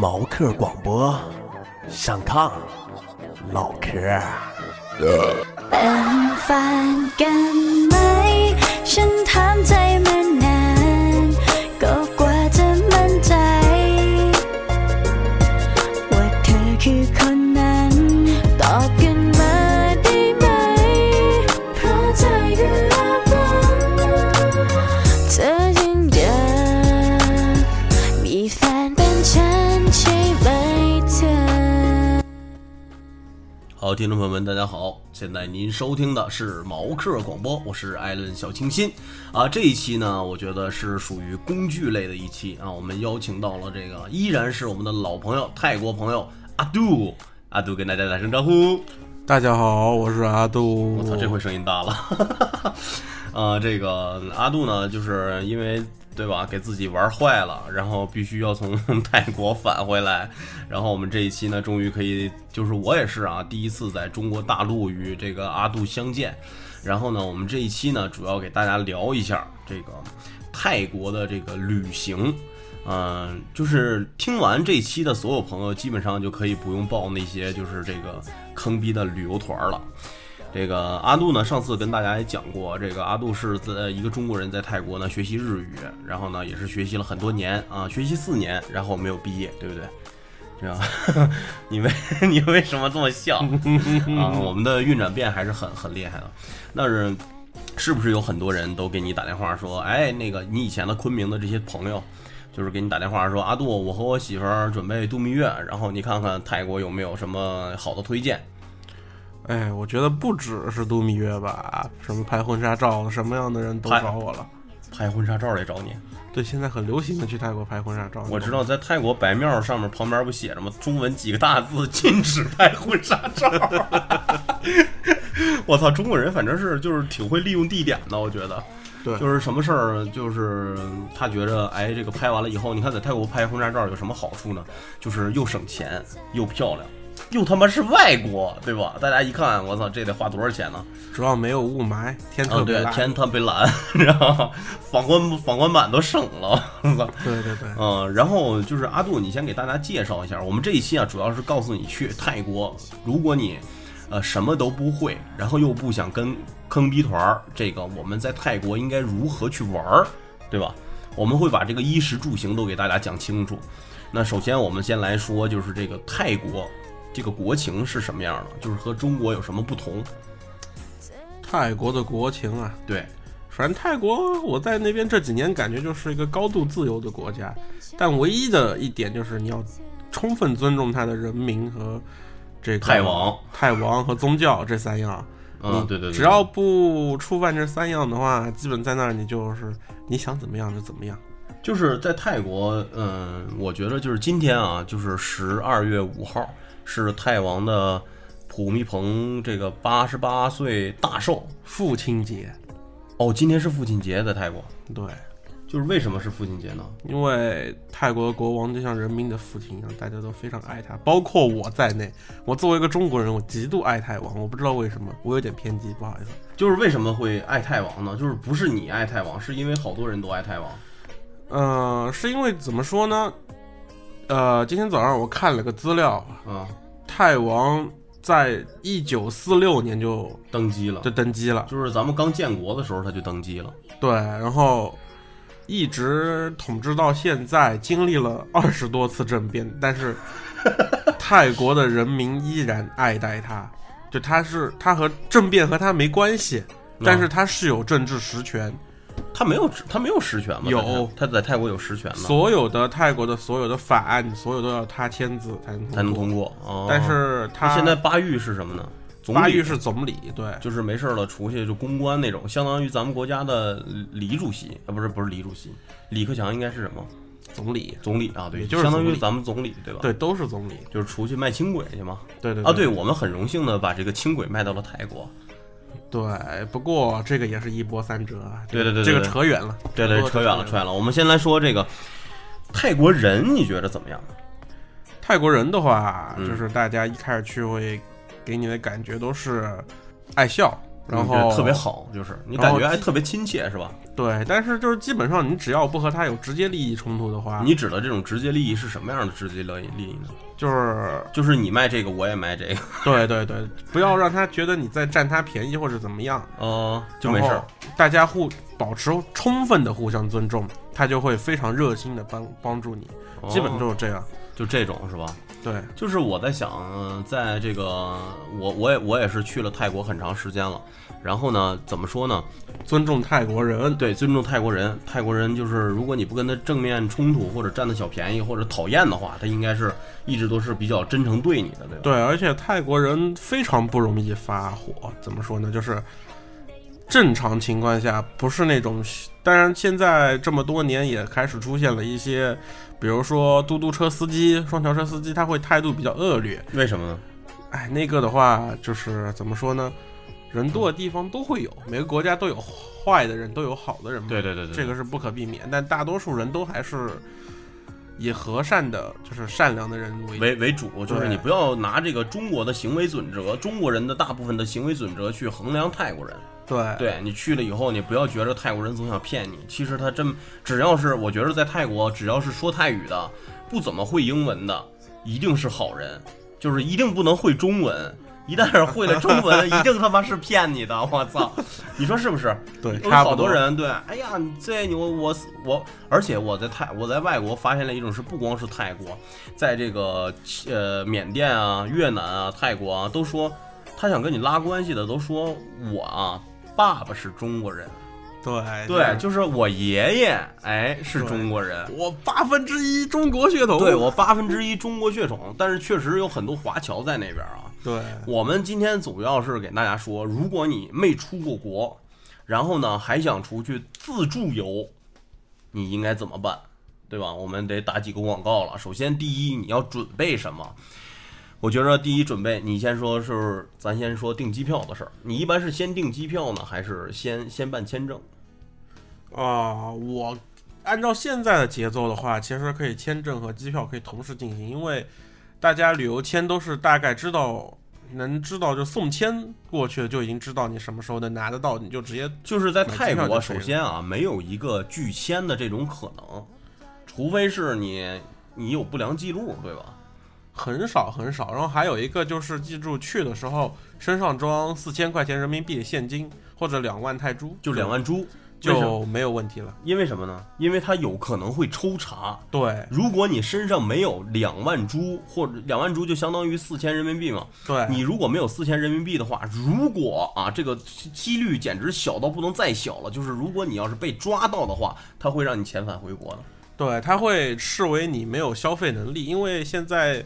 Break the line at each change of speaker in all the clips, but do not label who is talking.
毛嗑广播上炕唠嗑
听众朋友们，大家好！现在您收听的是毛客广播，我是艾伦小清新啊。这一期呢，我觉得是属于工具类的一期啊。我们邀请到了这个依然是我们的老朋友，泰国朋友阿杜，阿杜跟大家打声招呼。
大家好，我是阿杜。
我操，这回声音大了。呃，这个阿杜呢，就是因为对吧，给自己玩坏了，然后必须要从 泰国返回来。然后我们这一期呢，终于可以，就是我也是啊，第一次在中国大陆与这个阿杜相见。然后呢，我们这一期呢，主要给大家聊一下这个泰国的这个旅行。嗯，就是听完这期的所有朋友，基本上就可以不用报那些就是这个坑逼的旅游团了。这个阿杜呢，上次跟大家也讲过，这个阿杜是在一个中国人在泰国呢学习日语，然后呢也是学习了很多年啊，学习四年，然后没有毕业，对不对？这样，你为你为什么这么笑啊？我们的运转变还是很很厉害的。那是是不是有很多人都给你打电话说，哎，那个你以前的昆明的这些朋友，就是给你打电话说，阿杜，我和我媳妇儿准备度蜜月，然后你看看泰国有没有什么好的推荐？
哎，我觉得不只是度蜜月吧，什么拍婚纱照，什么样的人都找我了。
拍婚纱照来找你。
对，现在很流行的去泰国拍婚纱照。
我知道，在泰国白庙上面旁边不写着吗？中文几个大字，禁止拍婚纱照。我操，中国人反正是就是挺会利用地点的，我觉得。
对，
就是什么事儿，就是他觉着，哎，这个拍完了以后，你看在泰国拍婚纱照有什么好处呢？就是又省钱，又漂亮，又他妈是外国，对吧？大家一看，我操，这得花多少钱呢？
主要没有雾霾，天特别蓝。
天特别蓝，然后反光反光板都省了。
对对对，
嗯，然后就是阿杜，你先给大家介绍一下，我们这一期啊，主要是告诉你去泰国，如果你呃什么都不会，然后又不想跟坑逼团儿，这个我们在泰国应该如何去玩儿，对吧？我们会把这个衣食住行都给大家讲清楚。那首先我们先来说，就是这个泰国这个国情是什么样的，就是和中国有什么不同？
泰国的国情啊，
对，
反正泰国我在那边这几年感觉就是一个高度自由的国家，但唯一的一点就是你要充分尊重他的人民和这个
泰王、
泰王和宗教这三样。
嗯，对对对，
只要不触犯这三样的话，基本在那儿你就是你想怎么样就怎么样。
就是在泰国，嗯，我觉得就是今天啊，就是十二月五号是泰王的普密蓬这个八十八岁大寿
父亲节，
哦，今天是父亲节在泰国，
对，
就是为什么是父亲节呢？
因为泰国的国王就像人民的父亲一样，大家都非常爱他，包括我在内。我作为一个中国人，我极度爱泰王，我不知道为什么，我有点偏激，不好意思。
就是为什么会爱泰王呢？就是不是你爱泰王，是因为好多人都爱泰王。
呃，是因为怎么说呢？呃，今天早上我看了个资料，
啊，
泰王在一九四六年就
登基了
就，登基了。
就是咱们刚建国的时候他就登基了。
对，然后一直统治到现在，经历了二十多次政变，但是 泰国的人民依然爱戴他，就他是他和政变和他没关系，但是他是有政治实权，
他没有他没有实权吗？
有
他在泰国有实权吗，
所有的泰国的所有的法案，所有都要他签字才能
才能通
过。但是他
现在巴育是什么呢？总
巴育是总理，对，
就是没事儿了出去就公关那种，相当于咱们国家的李主席啊，不是不是李主席，李克强应该是什么
总理，
总理啊？对，
也就是
相当于咱们总理对吧？，
对，都是总理，
就是出去卖轻轨去嘛。
对对
啊，对，我们很荣幸的把这个轻轨卖到了泰国。
对。不过这个也是一波三折啊，
对对对对
这个扯远了，
对对，
对
扯远了，扯远了。我们先来说这个泰国人，你觉得怎么样？
泰国人的话，
嗯
就是大家一开始去会给你的感觉都是爱笑，然后
嗯特别好，就是你感觉还特别亲切，是吧？
对，但是就是基本上你只要不和他有直接利益冲突的话，
你指的这种直接利益是什么样的直接利益利益呢？
就是
就是你卖这个，我也卖这个，
对对对，不要让他觉得你在占他便宜或者怎么样，
哦，就没事儿。
大家互保持充分的互相尊重，他就会非常热心的帮帮助你，基本
哦
就是这样。
就这种是吧？
对，
就是我在想，呃在这个我我也我也是去了泰国很长时间了，然后呢，怎么说呢？
尊重泰国人，
对，尊重泰国人。泰国人就是，如果你不跟他正面冲突，或者占他小便宜，或者讨厌的话，他应该是一直都是比较真诚对你的，对吧？
对，而且泰国人非常不容易发火，怎么说呢？就是正常情况下不是那种，当然现在这么多年也开始出现了一些，比如说嘟嘟车司机、双条车司机，他会态度比较恶劣。
为什么呢？
哎，那个的话就是怎么说呢？人多的地方都会有，每个国家都有坏的人，都有好的人嘛。
对对对对，
这个是不可避免，但大多数人都还是以和善的，就是善良的人为
为为主，就是你不要拿这个中国的行为准则，中国人的大部分的行为准则去衡量泰国人。
对
对你去了以后，你不要觉得泰国人总想骗你，其实他真只要是我觉得在泰国，只要是说泰语的，不怎么会英文的，一定是好人，就是一定不能会中文。一旦是会了中文，一定他妈是骗你的！我操，你说是不是？
对，
有好
差不多
多人对，哎呀，你这你我我我，而且我在泰我在外国发现了一种是，不光是泰国，在这个呃缅甸啊、越南啊、泰国啊，都说他想跟你拉关系的，都说我啊，爸爸是中国人，
对
对，就是我爷爷，哎，是中国人。
我八分之一中国血统，
对我八分之一中国血统，但是确实有很多华侨在那边啊。
对
我们今天主要是给大家说，如果你没出过国，然后呢还想出去自助游，你应该怎么办？对吧？我们得打几个广告了。首先，第一，你要准备什么？我觉着第一准备，你先说是，咱先说订机票的事儿。你一般是先订机票呢，还是先先办签证？
啊、我按照现在的节奏的话，其实可以签证和机票可以同时进行，因为大家旅游签都是大概知道。能知道就送签过去就已经知道你什么时候能拿得到，你就直接
就是在泰国，首先啊，没有一个拒签的这种可能，除非是你你有不良记录，对吧？
很少很少。然后还有一个就是记住去的时候身上装四千块钱人民币现金或者两万泰铢，
就两万铢，
就没有问题了。
因为什么呢？因为它有可能会抽查。
对
如果你身上没有两万铢，或者两万铢就相当于四千人民币嘛，
对，
你如果没有四千人民币的话，如果啊这个几率简直小到不能再小了，就是如果你要是被抓到的话，他会让你遣返回国的。
对，他会视为你没有消费能力，因为现在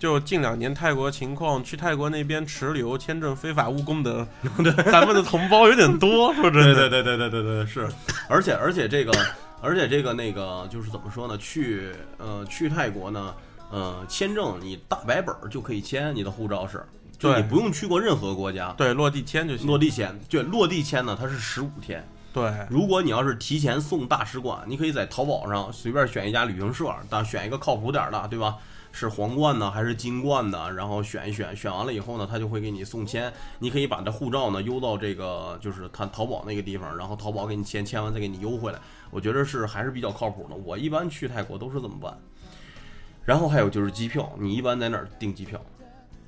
就近两年泰国情况，去泰国那边持旅游签证非法务工的，咱们的同胞有点多，说真的。
对对对对对对对是，而且而且这个，而且这个那个就是怎么说呢？去呃去泰国呢，呃签证你大白本儿就可以签，你的护照是，就你不用去过任何国家。
对落地签就行。
落地签，对落地签呢，它是十五天。
对
如果你要是提前送大使馆，你可以在淘宝上随便选一家旅行社，但选一个靠谱点儿的，对吧？是皇冠呢还是金冠的？然后选一选，选完了以后呢，他就会给你送签。你可以把这护照呢邮到这个就是他淘宝那个地方，然后淘宝给你签，签完再给你邮回来。我觉得是还是比较靠谱的。我一般去泰国都是这么办。然后还有就是机票，你一般在哪儿订机票？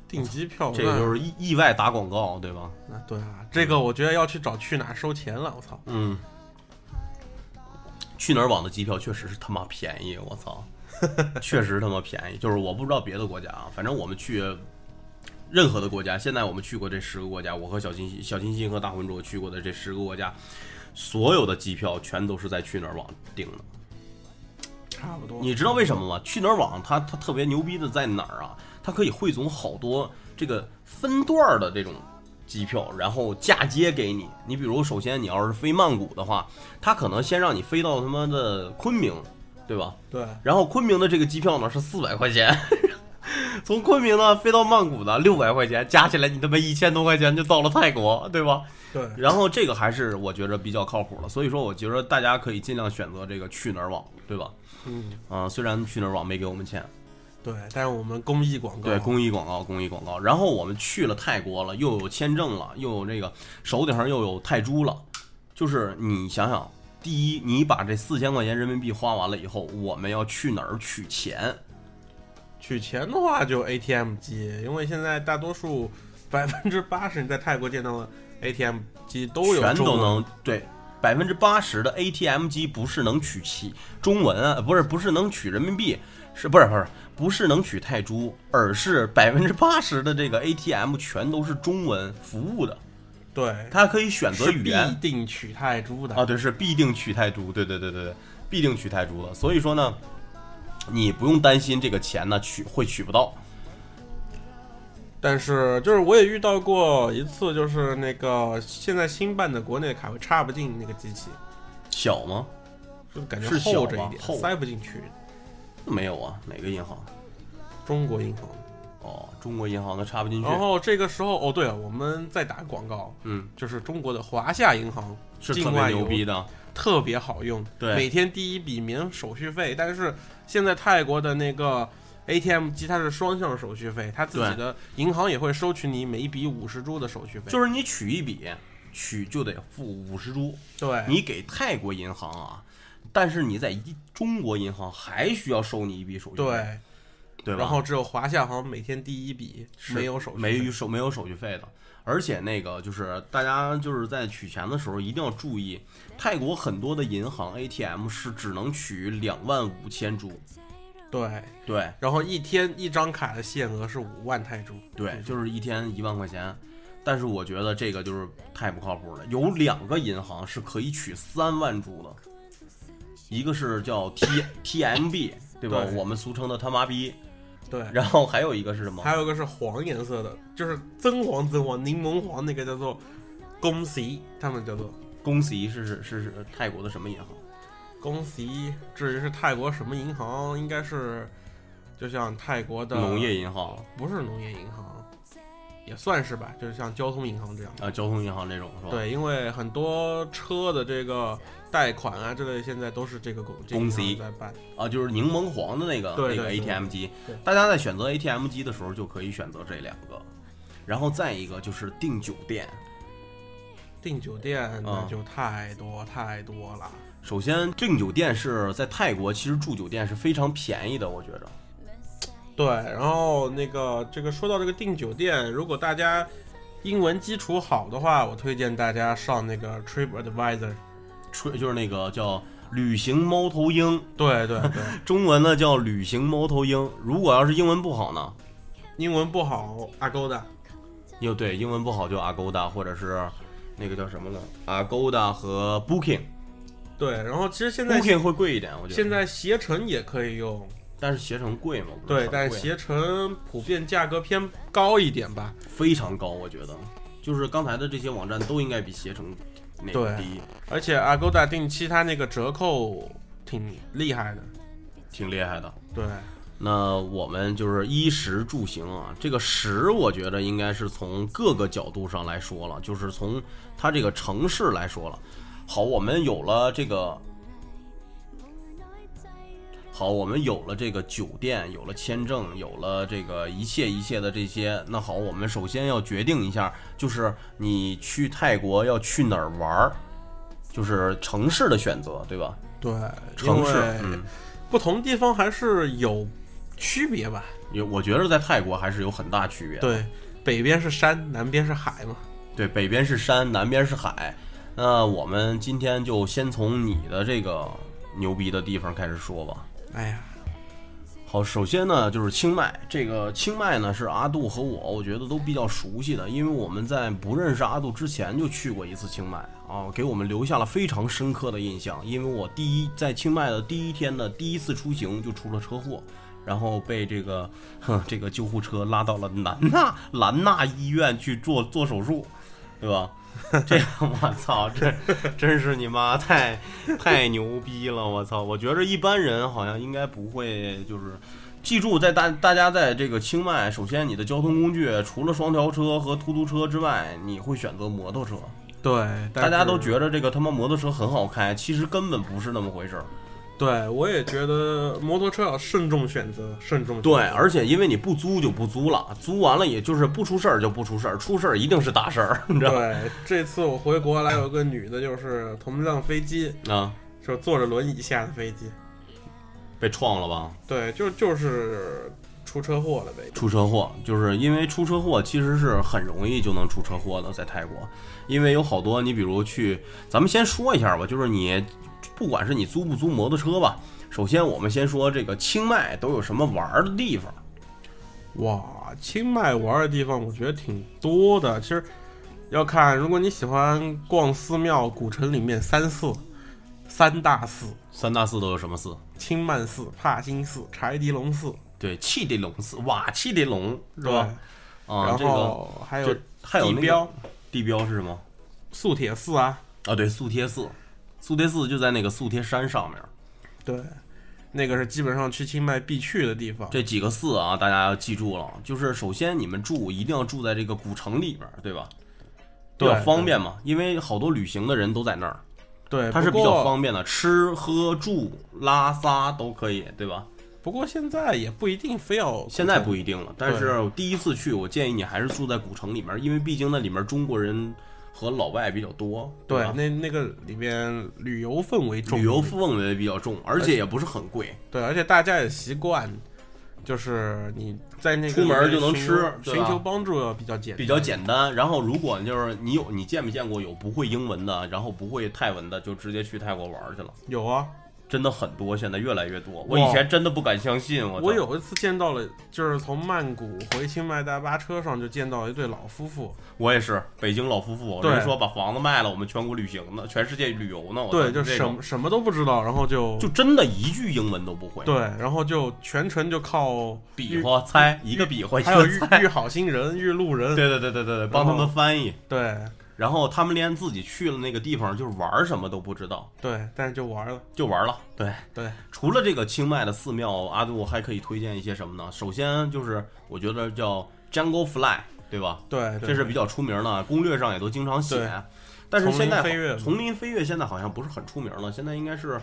订机票，
这个就是意意外打广告，对吧？
那对啊，这个我觉得要去找去哪儿收钱了，我操。
嗯，去哪儿网的机票确实是他妈便宜，我操，确实他妈便宜。就是我不知道别的国家啊，反正我们去任何的国家，现在我们去过这十个国家，我和小金星、小金星和大浑浊去过的这十个国家，所有的机票全都是在去哪儿网订的。
差不多。
你知道为什么吗？去哪儿网它它特别牛逼的在哪儿啊？它可以汇总好多这个分段儿的这种机票，然后嫁接给你。你比如，首先你要是飞曼谷的话，它可能先让你飞到他妈的昆明，对吧？
对
然后昆明的这个机票呢是四百块钱，从昆明呢飞到曼谷的六百块钱，加起来你他妈一千多块钱就到了泰国，对吧？
对
然后这个还是我觉着比较靠谱的，所以说我觉着大家可以尽量选择这个去哪儿网，对吧？
嗯，
啊、虽然去哪儿网没给我们钱，
对，但是我们公益广告，
对，公益广告，公益广告。然后我们去了泰国了，又有签证了，又有这个手顶上又有泰铢了。就是你想想，第一，你把这四千块钱人民币花完了以后，我们要去哪儿取钱？
取钱的话就 ATM 机，因为现在大多数百分之八十你在泰国见到的 ATM 机都有
全都能对。百分之八十的 ATM 机不是能取其中文啊，不是不是能取人民币，是不是不是不是能取泰铢，而是百分之八十的这个 ATM 全都是中文服务的，
对，
他可以选择语言
必定取泰铢的
啊，对，是必定取泰铢，对对对对对，必定取泰铢的。所以说呢，你不用担心这个钱呢取会取不到。
但是就是我也遇到过一次，就是那个现在新办的国内卡会插不进那个机器，
小吗？
就感觉
是
厚着一点，
厚
塞不进去。
没有啊，哪个银行？
中国银行。
哦，中国银行的插不进去。
然后这个时候，哦对了，我们再打个广告，
嗯，
就是中国的华夏银行
是特别牛逼的。
特别好用，
对
每天第一笔免手续费。但是现在泰国的那个 ATM 机它是双向手续费，它自己的银行也会收取你每一笔五十铢的手续费。
就是你取一笔，取就得付五十铢。
对，
你给泰国银行啊，但是你在一中国银行还需要收你一笔手续费，
对，
对吧？
然后只有华夏行每天第一笔
是
没有手续费，
没有手没有手续费的。而且那个就是大家就是在取钱的时候一定要注意，泰国很多的银行 ATM 是只能取两万五千铢，
对。
对
然后一天一张卡的限额是五万泰铢，
对，就是一天一万块钱。但是我觉得这个就是太不靠谱了，有两个银行是可以取三万铢的，一个是叫 T TMB 对吧？
对
我们俗称的他妈逼，
对。
然后还有一个是什么？
还有一个是黄颜色的，就是增黄增黄柠檬黄那个叫做公喜，他们叫做
公喜是是是是泰国的什么银行？
公喜。至于是泰国什么银行，应该是就像泰国的
农业银行
不是农业银行，也算是吧，就是像交通银行这样的。
啊，交通银行这种是吧？，
对，因为很多车的这个贷款啊之类，现在都是这个公
公司
行在办。
啊，就是柠檬黄的那个那个 ATM 机，大家在选择 ATM 机的时候就可以选择这两个，然后再一个就是订酒店。
订酒店那
啊
就太多太多了。
首先，订酒店是在泰国，其实住酒店是非常便宜的，我觉着。
对，然后那个这个说到这个订酒店，如果大家英文基础好的话，我推荐大家上那个 Trip Advisor。
吹就是那个叫旅行猫头鹰，
对对对，
中文呢叫旅行猫头鹰。如果要是英文不好呢，
英文不好，Agoda。
又对英文不好就 Agoda 或者是那个叫什么呢？Agoda 和 Booking。
对，然后其实现在
Booking 会贵一点，我觉得。
现在携程也可以用，
但是携程贵嘛？
对，但是携程普遍价格偏高一点吧。
非常高，我觉得，就是刚才的这些网站都应该比携程那个
对
低，
而且 Agoda 定期它那个折扣挺厉害的。
挺厉害的。
对，
那我们就是衣食住行啊，这个食我觉得应该是从各个角度上来说了，就是从它这个城市来说了。好，我们有了这个，好，我们有了这个酒店，有了签证，有了这个一切一切的这些。那好，我们首先要决定一下，就是你去泰国要去哪儿玩儿，就是城市的选择，对吧？
对，
城市，嗯，
不同地方还是有区别吧。
有，我觉得在泰国还是有很大区别。
对，北边是山，南边是海嘛。
对，北边是山，南边是海。那我们今天就先从你的这个牛逼的地方开始说吧。
哎呀，
好，首先呢就是清迈，这个清迈呢是阿杜和我，我觉得都比较熟悉的，因为我们在不认识阿杜之前就去过一次清迈啊，给我们留下了非常深刻的印象。因为我第一在清迈的第一天的第一次出行就出了车祸，然后被这个哼这个救护车拉到了南纳兰纳医院去做做手术，对吧？这个我操，这真是你妈太太牛逼了！我操，我觉着一般人好像应该不会，就是记住，在大大家在这个清迈，首先你的交通工具除了双条车和突突车之外，你会选择摩托车。
对，
大家都觉着这个他妈摩托车很好开，其实根本不是那么回事儿。
对，我也觉得摩托车要慎重选择，慎重。
对，而且因为你不租就不租了，租完了也就是不出事儿就不出事儿，出事儿一定是大事儿，你知道吗？
对，这次我回国来有个女的，就是同一辆飞机，
啊，
就坐着轮椅下的飞机。
被撞了吧？
对，就就是出车祸了呗。
出车祸，就是因为出车祸其实是很容易就能出车祸的，在泰国，因为有好多你比如去，咱们先说一下吧，就是你不管是你租不租摩托车吧，首先我们先说这个清迈都有什么玩儿的地方。
哇，清迈玩的地方我觉得挺多的。其实要看，如果你喜欢逛寺庙，古城里面三寺、三大寺：
三大寺都有什么寺？
清迈寺、帕金寺、柴迪龙寺，
对，气迪龙寺，瓦，气迪龙是。吧？啊，
然
这个
后还有
还有那个
地标
地标是什么？
素铁寺啊，
啊，对，素贴寺，素贴寺就在那个素贴山上面。
对，那个是基本上去清迈必去的地方。
这几个寺啊，大家要记住了，就是首先你们住一定要住在这个古城里边儿，对吧？比
对
较方便嘛，因为好多旅行的人都在那儿，
对，
它是比较方便的，吃喝住拉撒都可以，对吧？
不过现在也不一定非要。
现在不一定了，但是第一次去，我建议你还是住在古城里面，因为毕竟那里面中国人和老外比较多，
对
吧？
那那个里边旅游氛围重，
旅游氛围比较重，而且也不是很贵。
对，而且大家也习惯，就是你在那个
出门就能吃
寻求帮助比较简单
比较简单，然后如果就是你有你见没见过有不会英文的，然后不会泰文的，就直接去泰国玩去了，
有啊。
真的很多，现在越来越多。我以前真的不敢相信，我
我有一次见到了，就是从曼谷回清迈大巴车上就见到一对老夫妇，
我也是北京老夫妇，
对。
人说把房子卖了，我们全国旅行呢，全世界旅游呢，我
对，就什么什么都不知道，然后就
就真的一句英文都不会，
对，然后就全程就靠
比划猜一个比划一
还有，遇遇好心人、遇路人，
对对对对对对，帮他们翻译，
对
然后他们连自己去了那个地方就是玩什么都不知道，
对，但是就玩了，
就玩了，对。
对
除了这个清迈的寺庙，阿杜还可以推荐一些什么呢？首先就是我觉得叫 Jungle Fly，对吧？
对，对
这是比较出名的，攻略上也都经常写
对。
但是现在
丛林飞跃
丛林飞跃现在好像不是很出名了，现在应该是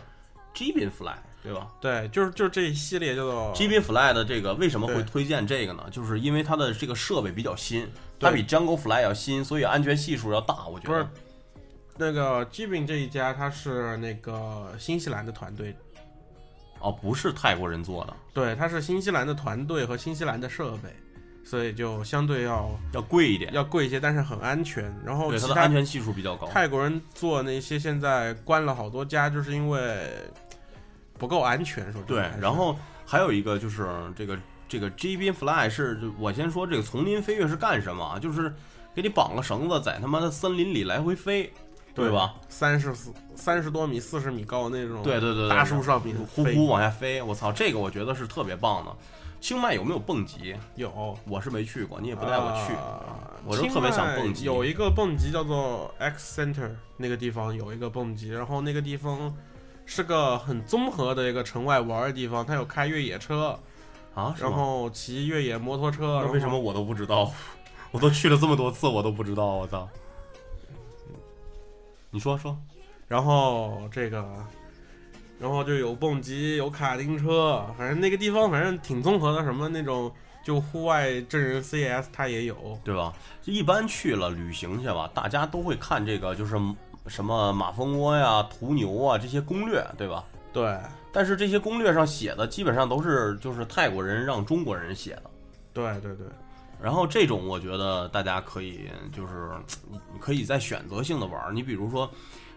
Jibin Fly，对吧
对，就是就是这一系列叫做
？Jibin Fly 的这个为什么会推荐这个呢？就是因为它的这个设备比较新，它比 Jungle Fly 要新，所以安全系数要大。我觉得
不是那个 Jibin 这一家，它是那个新西兰的团队，
哦，不是泰国人做的，
对，它是新西兰的团队和新西兰的设备，所以就相对要
要贵一点，
要贵一些，但是很安全。然后
对
其他
它的安全系数比较高。
泰国人做那些现在关了好多家，就是因为不够安全，说真
对然后还有一个就是这个这个 G b Fly 是，我先说这个丛林飞跃是干什么啊？就是给你绑个绳子，在他妈的森林里来回飞，对吧？？
三十四三十多米、四十米高那种，
对对对对，
大树上面
呼呼往下飞，我操，这个我觉得是特别棒的。清迈有没有蹦极？
有，
我是没去过，你也不带我去。
啊
我就特别想蹦极
有一个蹦极叫做 X Center，那个地方有一个蹦极，然后那个地方是个很综合的一个城外玩的地方，它有开越野车，
啊，
然后骑越野摩托车。
那为什么我都不知道？我都去了这么多次，我都不知道，我操！你说说，
然后这个，然后就有蹦极，有卡丁车，反正那个地方反正挺综合的，什么那种就户外真人 CS 它也有。
对吧？一般去了旅行去吧，大家都会看这个，就是什么马蜂窝呀、途牛啊这些攻略，对吧？
对。
但是这些攻略上写的基本上都是就是泰国人让中国人写的。
对对对，
然后这种我觉得大家可以就是可以再选择性的玩儿，你比如说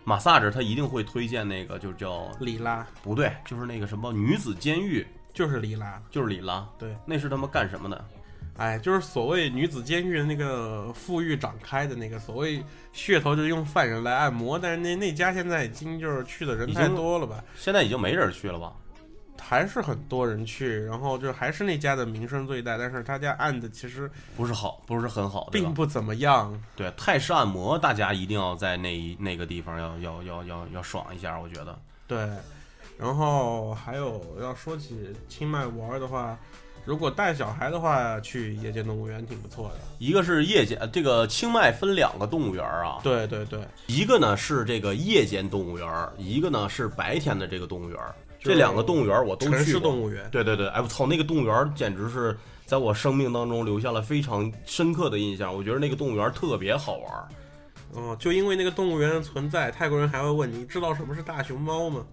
马萨尔，他一定会推荐那个就叫
里拉。
不对，就是那个什么女子监狱，
就是里拉，
就是里拉，
对，
那是他妈干什么的？
哎，就是所谓女子监狱的那个富裕展开的那个所谓噱头，就是用犯人来按摩，但是那那家现在已经就是去的人太多了吧，
现在已经没人去了吧？
还是很多人去，然后就还是那家的名声最大，但是他家按的其实
不是好，不是很好，
并不怎么样。
对，泰式按摩，大家一定要在那一那个地方要要要要要爽一下，我觉得。
对，然后还有要说起清迈玩的话，如果带小孩的话，去夜间动物园挺不错的。
一个是夜间，呃这个清迈分两个动物园啊，
对对对，
一个呢是这个夜间动物园，一个呢是白天的这个动物园。这两个动物园我都
城
去过。
市动物园。
对对对，哎我操，那个动物园简直是在我生命当中留下了非常深刻的印象。我觉得那个动物园特别好玩儿。
哦，就因为那个动物园的存在，泰国人还会问你知道什么是大熊猫吗？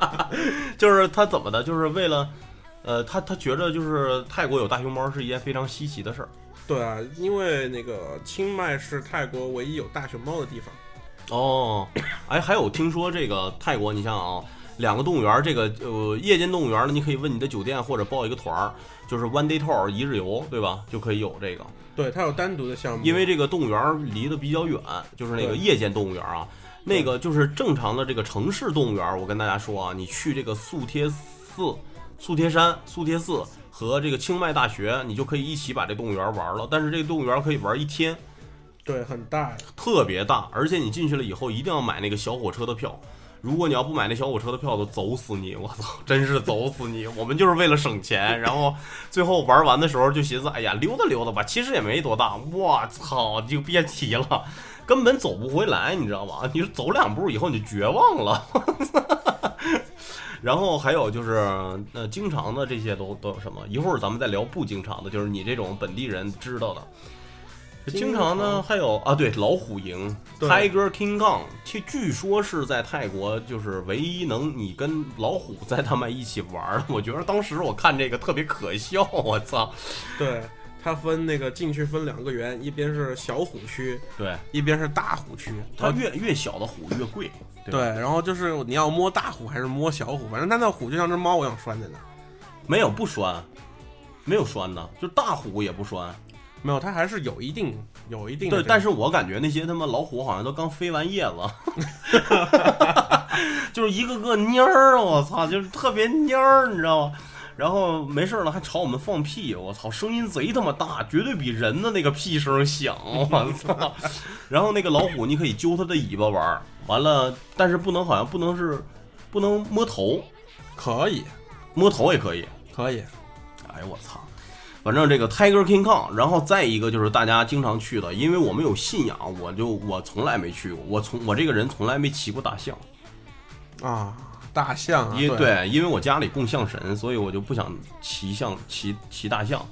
就是他怎么的，就是为了，呃，他他觉得就是泰国有大熊猫是一件非常稀奇的事儿。
对啊，因为那个清迈是泰国唯一有大熊猫的地方。
哦，哎，还有听说这个泰国，你想想啊，两个动物园儿，这个呃夜间动物园儿呢，你可以问你的酒店或者报一个团儿，就是 one day tour 一日游，对吧？就可以有这个。
对，它有单独的项目。
因为这个动物园儿离得比较远，就是那个夜间动物园儿啊，那个就是正常的这个城市动物园儿。我跟大家说啊，你去这个素贴寺、素贴山、素贴寺和这个清迈大学，你就可以一起把这动物园儿玩了。但是这个动物园儿可以玩一天，
对很大，
特别大，而且你进去了以后一定要买那个小火车的票。如果你要不买那小火车的票，都走死你！我操，真是走死你！我们就是为了省钱，然后最后玩完的时候就寻思，哎呀，溜达溜达吧，其实也没多大。我操，就别提了，根本走不回来，你知道吗？你说走两步以后你就绝望了。然后还有就是，呃，经常的这些都都有什么？一会儿咱们再聊不经常的，就是你这种本地人知道的。经常呢，还有啊，对，老虎营
对
Tiger King Kong，据据说是在泰国就是唯一能你跟老虎在他们一起玩儿的。我觉得当时我看这个特别可笑，我操！
对，它分那个进去分两个园，一边是小虎区，
对，
一边是大虎区。
它越越小的虎越贵，对
对，然后就是你要摸大虎还是摸小虎，反正它那虎就像只猫一样拴在那。
没有不拴，没有拴的，就大虎也不拴。
没有，它还是有一定有一定的
对，但是我感觉那些他妈老虎好像都刚飞完叶子，就是一个个蔫儿，我操，就是特别蔫儿，你知道吗？然后没事儿了还朝我们放屁，我操，声音贼他妈大，绝对比人的那个屁声响，我操！然后那个老虎你可以揪它的尾巴玩儿，完了，但是不能好像不能是不能摸头，
可以
摸头也可以。
可以，
哎呦我操！反正这个 Tiger King Kong，然后再一个就是大家经常去的，因为我们有信仰，我就我从来没去过，我从我这个人从来没骑过大象，
啊，大象啊，
因为
对
对，因为我家里供象神，所以我就不想骑象骑骑大象。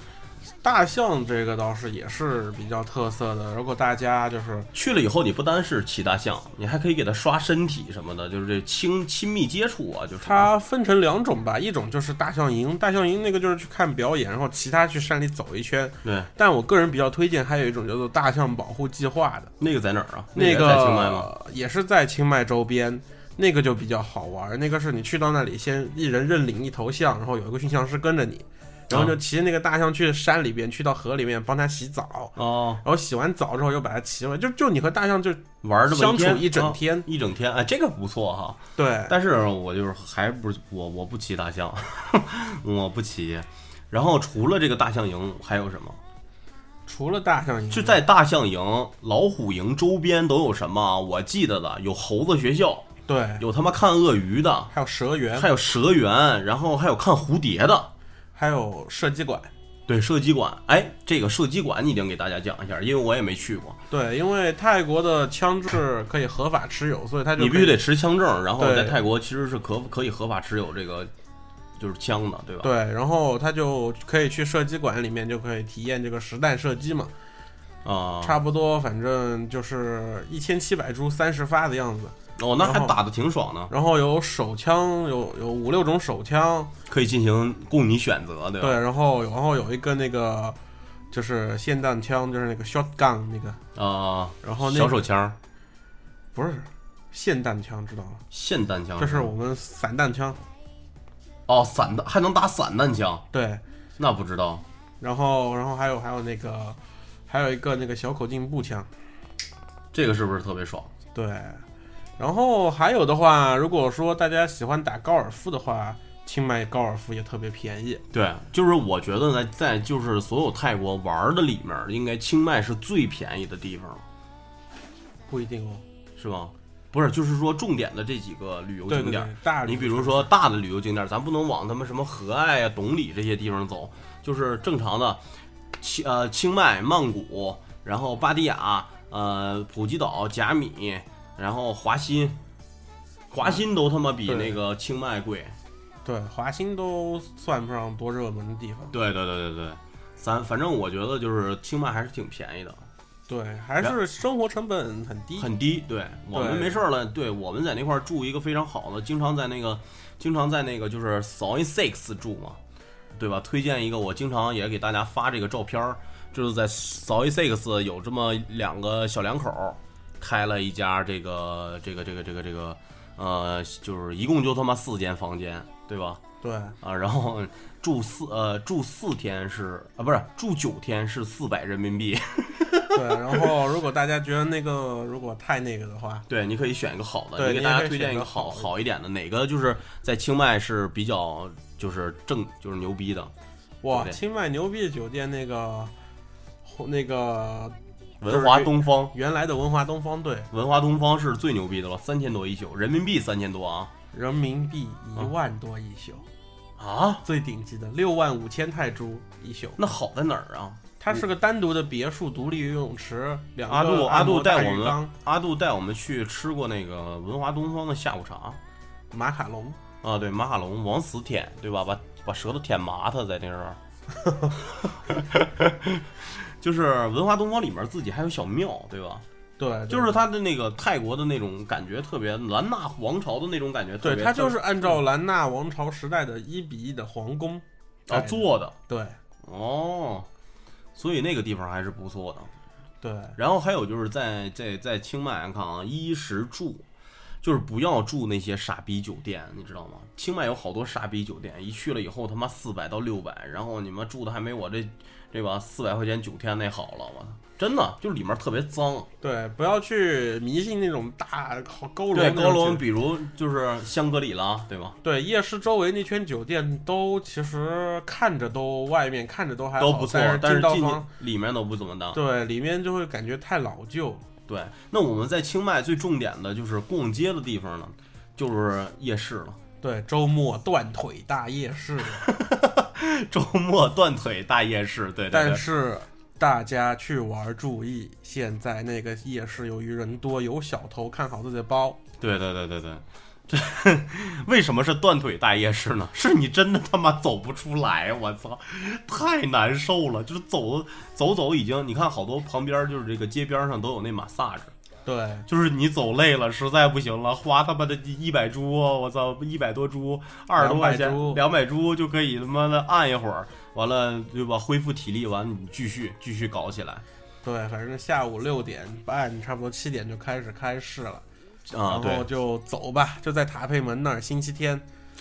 大象这个倒是也是比较特色的。如果大家就是
去了以后，你不单是骑大象，你还可以给它刷身体什么的，就是这亲亲密接触啊，就是
它分成两种吧，一种就是大象营，大象营那个就是去看表演，然后其他去山里走一圈。
对
但我个人比较推荐，还有一种叫做大象保护计划的，
那个在哪儿啊？
那
个在清迈吗？
个也是在清迈周边，那个就比较好玩。那个是你去到那里，先一人认领一头象，然后有一个驯象师跟着你，然后就骑着那个大象去山里边，去到河里面帮它洗澡，
哦，
然后洗完澡之后又把它骑回来，就就你和大象就
玩这么
相处一整
啊
天。
一整天，哎，这个不错哈。
对，
但是我就是还不是我我不骑大象，我不骑。然后除了这个大象营还有什么？
除了大象营，
就在大象营、老虎营周边都有什么啊？我记得的有猴子学校，
对，
有他妈看鳄鱼的，
还有蛇园，
还有蛇园，然后还有看蝴蝶的。
还有射击馆。
对，射击馆，哎，这个射击馆你一定给大家讲一下，因为我也没去过。
对，因为泰国的枪支可以合法持有，所以它就以
你必须得持枪证，然后在泰国其实是可可以合法持有这个就是枪的，对吧？
对，然后他就可以去射击馆里面就可以体验这个实弹射击嘛，
啊，
差不多反正就是一千七百株三十发的样子，
哦，那还打的挺爽的，
然后有手枪，有有五六种手枪，
可以进行供你选择，对吧？
对，然后然后有一个那个就是霰弹枪，就是那个 shotgun 那个，
啊，
然后那个
小手枪、
不是霰弹枪，知道吗？
霰弹枪，
这是我们散弹枪，
哦，散弹还能打散弹枪，
对，
那不知道。
然后然后还有还有那个还有一个那个小口径步枪。
这个是不是特别爽？
对，然后还有的话，如果说大家喜欢打高尔夫的话，清迈高尔夫也特别便宜。
对，就是我觉得呢，在就是所有泰国玩的里面，应该清迈是最便宜的地方，
不一定哦，
是吧？不是，就是说重点的这几个旅游景点。儿，，
对大
你比如说大的旅游景点儿，咱不能往他们什么和爱啊、董里这些地方走，就是正常的清呃清迈、曼谷，然后芭提雅、呃普吉岛、甲米，然后华新，华新都他妈比那个清迈贵。
对，华新都算不上多热门的地方。
对对对对对，咱反正我觉得就是清迈还是挺便宜的，
对，还是生活成本很低。
很低。对我们没事儿了，对我们在那块儿住一个非常好的，经常在那个经常在那个就是 Soy Six 住嘛，对吧？推荐一个，我经常也给大家发这个照片儿，就是在 Soy Six 有这么两个小两口儿开了一家这个这个这个这个这个呃，就是一共就他妈四间房间，对吧？
对，
啊，然后住四呃住四天是啊不是住九天是四百人民币，
对，然后如果大家觉得那个如果太那个的话，
对，你可以选一个好的，
对
你给大家推荐一个好
好
一点的，哪个就是在清迈是比较就是正就是牛逼的
哇，
对？
清迈牛逼的酒店那个那个
文华东方，
原来的文华东方对，
文华东方是最牛逼的了，三千多一宿，人民币三千多啊
人民币一万多一宿，
啊，
最顶级的六万五千泰铢一宿。
那好在哪儿啊？
它是个单独的别墅，独立游泳池，两个
阿杜阿杜带我们阿杜带我们去吃过那个文华东方的下午茶
马卡龙，
啊，对，马卡龙往死舔，对吧？把把舌头舔麻它在那儿。就是文华东方里面自己还有小庙，对吧？
对，
就是它的那个泰国的那种感觉特别兰纳王朝的那种感觉特别，
对，它就是按照兰纳王朝时代的一比一的皇宫
啊做的
对
哦，所以那个地方还是不错的。
对
然后还有就是在在在清迈看啊，衣食住，就是不要住那些傻逼酒店，你知道吗？清迈有好多傻逼酒店，一去了以后他妈四百到六百，然后你们住的还没我这这吧四百块钱九天那好了，我操！真的就里面特别脏，
对，不要去迷信那种大好高楼
对高楼，比如就是香格里拉，对吧？
对夜市周围那圈酒店都其实看着都外面看着都还好
都不错，
但
但是进里面都不怎么当。
对里面就会感觉太老旧。
对，那我们在清迈最重点的就是逛街的地方呢，就是夜市了。
对，周末断腿大夜市，
周末断腿大夜市，对对对。
但是大家去玩儿注意，现在那个夜市由于人多有小偷，看好自己的包。
对对对对对，这 为什么是断腿大夜市呢？是你真的他妈走不出来，我操，太难受了。就是走走走，已经你看好多旁边就是这个街边上都有那马萨着，
对
就是你走累了，实在不行了，花他妈的一百铢，我操，一百多铢，二十多块钱
，200铢
两百铢就可以他妈的按一会儿，完了对吧？恢复体力，完你继续继续搞起来
对，反正下午六点半，差不多七点就开始开市了，然后，就走吧，就在塔佩门那儿，星期天。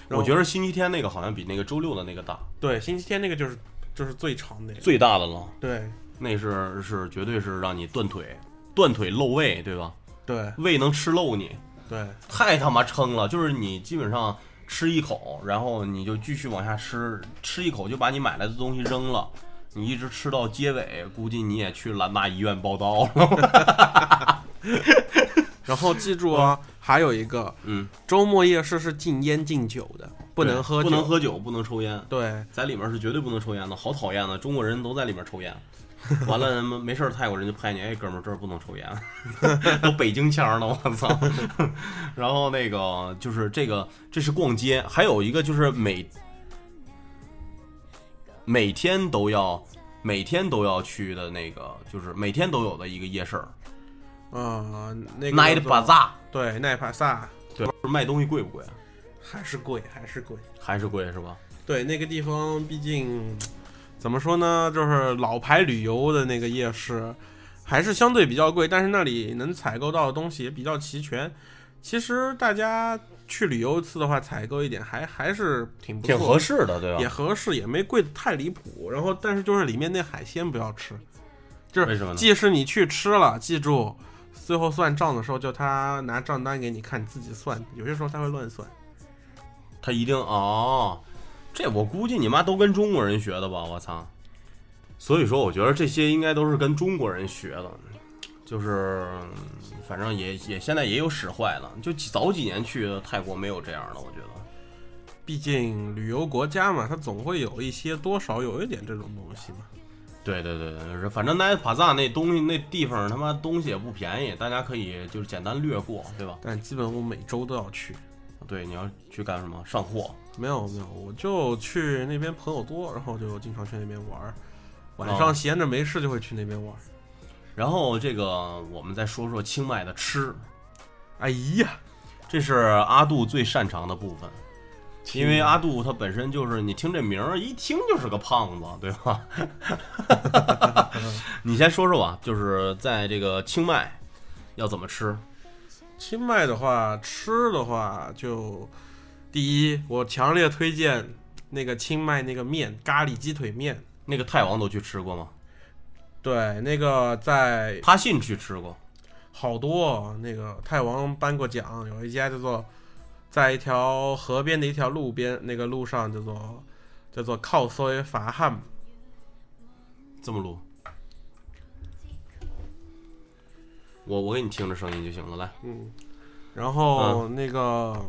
我觉得星期天那个好像比那个周六的那个大，
对，星期天那个就是就是最长的。
最大的了。
对
那是是绝对是让你断腿，断腿漏胃，对吧？
对
胃能吃漏你，
对
太他妈撑了。就是你基本上吃一口，然后你就继续往下吃，吃一口就把你买来的东西扔了，你一直吃到结尾，估计你也去兰大医院报道了。
然后记住啊，还有一个
嗯，
周末夜市是禁烟禁酒的，不能喝，
不能喝酒，不能抽烟，
对
在里面是绝对不能抽烟的，好讨厌的，中国人都在里面抽烟。完了，没事儿，泰国人就拍你，哎，哥们儿，这儿不能抽烟，都北京腔呢，我操！然后那个就是这个，这是逛街，还有一个就是每每天都要每天都要去的那个，就是每天都有的一个夜市儿
嗯，那个
，Night Bazaar。
对奈帕萨
对，卖东西贵不贵？
还是贵，还是贵。
还是贵是吧？
对，那个地方毕竟 怎么说呢，就是老牌旅游的那个夜市，还是相对比较贵，但是那里能采购到的东西也比较齐全。其实大家去旅游一次的话，采购一点还还是挺
挺合适的，对吧？
也合适，也没贵的太离谱。然后，但是就是里面那海鲜不要吃，就是
为什么
即使你去吃了，记住最后算账的时候，就他拿账单给你看，你自己算。有些时候他会乱算。
他一定哦，这我估计你妈都跟中国人学的吧？我操！所以说，我觉得这些应该都是跟中国人学的，就是反正也也现在也有使坏了，就早几年去的泰国没有这样的，我觉得。
毕竟旅游国家嘛，它总会有一些多少有一点这种东西嘛。
对对对对，是反正奈帕萨那东西那地方他妈东西也不便宜，大家可以就是简单略过，对吧？
但基本我每周都要去。
对，你要去干什么？上货。
没有没有，我就去那边朋友多，然后就经常去那边玩儿。晚上闲着没事就会去那边玩儿。
然后这个我们再说说清迈的吃，
哎呀，
这是阿杜最擅长的部分，因为阿杜他本身就是你听这名儿一听就是个胖子，对吧？你先说说吧，就是在这个清迈要怎么吃？
清迈的话，吃的话就第一，我强烈推荐那个清迈那个面咖喱鸡腿面。
那个泰王都去吃过吗？
对，那个在
帕信去吃过，
好多那个泰王颁过奖，有一家叫做在一条河边的一条路边，那个路上叫做叫做靠索法汉，
这么录。我我给你听着声音就行了，来，
嗯，然后那个、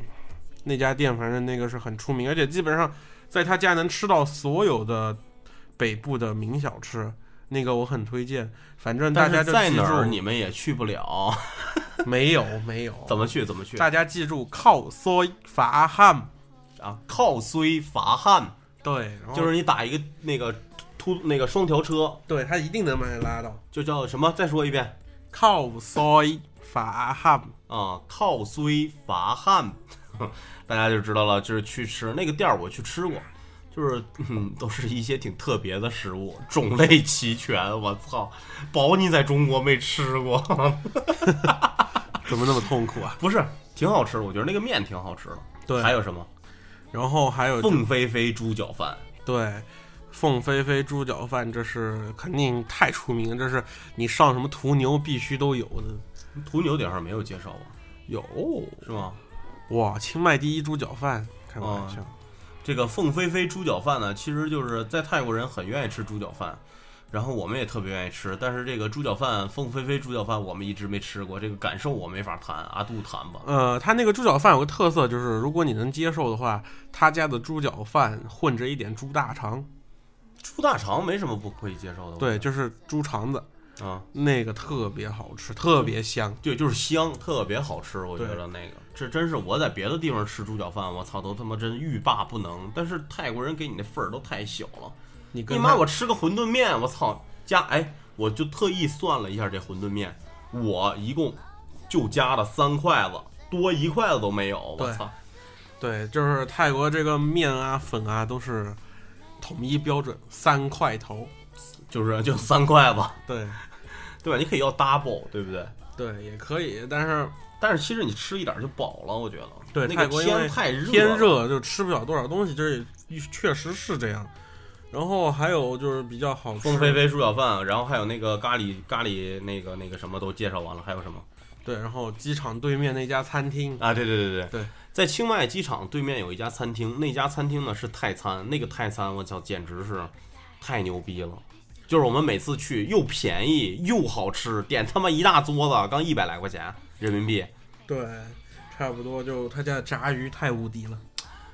那家店反正那个是很出名，而且基本上在他家能吃到所有的北部的名小吃，那个我很推荐。反正大
但
家
在哪儿，你们也去不了，
没有没有，
怎么去怎么去
大家记住靠索法汉，
啊？靠虽伐汉，
对，
就是你打一个那个突那个双条车，
对他一定能把你拉到。
就叫什么？再说一遍
靠索法汉。
啊，靠衰伐汉，大家就知道了，就是去吃那个店儿，我去吃过。就是，嗯，都是一些挺特别的食物，种类齐全。我操，保你在中国没吃过，
怎么那么痛苦啊？
不是挺好吃？我觉得那个面挺好吃的。
对，
还有什么？
然后还有就
凤飞飞猪脚饭，
对，凤飞飞猪脚饭，这是肯定太出名，这是你上什么途牛必须都有的。
途牛顶上没有介绍吧？
有
是吗？
哇，清迈第一猪脚饭，开玩笑。
这个凤飞飞猪脚饭呢，其实就是在泰国人很愿意吃猪脚饭，然后我们也特别愿意吃。但是这个猪脚饭，凤飞飞猪脚饭，我们一直没吃过，这个感受我没法谈。阿杜谈吧。
呃，他那个猪脚饭有个特色，就是如果你能接受的话，他家的猪脚饭混着一点猪大肠，
猪大肠没什么不可以接受的。
对，就是猪肠子，
啊，
那个特别好吃，特别香。
对，就是香，特别好吃。我觉得那个，这真是我在别的地方吃猪脚饭，我操，都他妈真欲罢不能。但是泰国人给你那份儿都太小了。
你
你妈，我吃个馄饨面，我操，加哎，我就特意算了一下这馄饨面，我一共就加了三筷子，多一筷子都没有，我操！
对，就是泰国这个面啊、粉啊都是统一标准，三块头。
就是就三块吧，
对
对吧？你可以要 double，对不对？
对，也可以，但是
但是其实你吃一点就饱了，我觉得。
对
那个天太热，
天热就吃不了多少东西，这确实是这样。然后还有就是比较好吃，
凤飞飞猪脚饭，然后还有那个咖喱咖喱那个那个什么都介绍完了，还有什么
对，然后机场对面那家餐厅，
啊？对对对对
对，
在清迈机场对面有一家餐厅，那家餐厅呢是泰餐，那个泰餐我操简直是太牛逼了。就是我们每次去又便宜又好吃，点他妈一大桌子，刚一百来块钱人民币。
对，差不多就他家炸鱼太无敌了。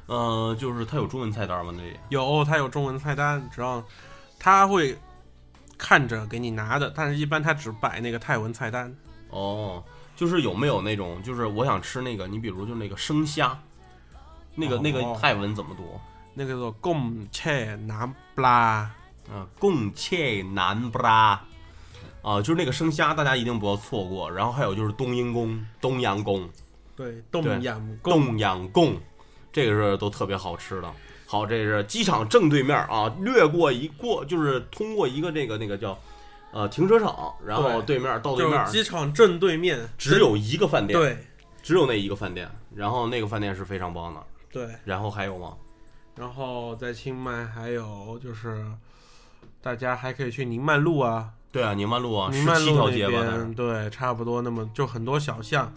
呃，就是他有中文菜单吗？那里
有，他有中文菜单，只要他会看着给你拿的，但是一般他只摆那个泰文菜单。
哦，就是有没有那种，就是我想吃那个，你比如就那个生虾，那个、
哦
那个泰文怎么读？
那个叫做贡切南布拉，
啊，贡切南布拉，啊，就是那个生虾，大家一定不要错过。然后还有就是冬阴功、东阳宫、
对，冻
对
养贡，
东阳贡，这个是都特别好吃的。好，这是机场正对面啊，略过一过就是通过一个这个那个叫呃停车场，然后对面到对面
是机场正对面，
只有一个饭店，，
对
只有那一个饭店，然后那个饭店是非常棒的。
对，
然后还有吗？
然后在清迈还有就是，大家还可以去宁曼路啊，
对啊，宁曼路啊，
宁
十七
曼路那
条街吧，
对，差不多那么就很多小巷，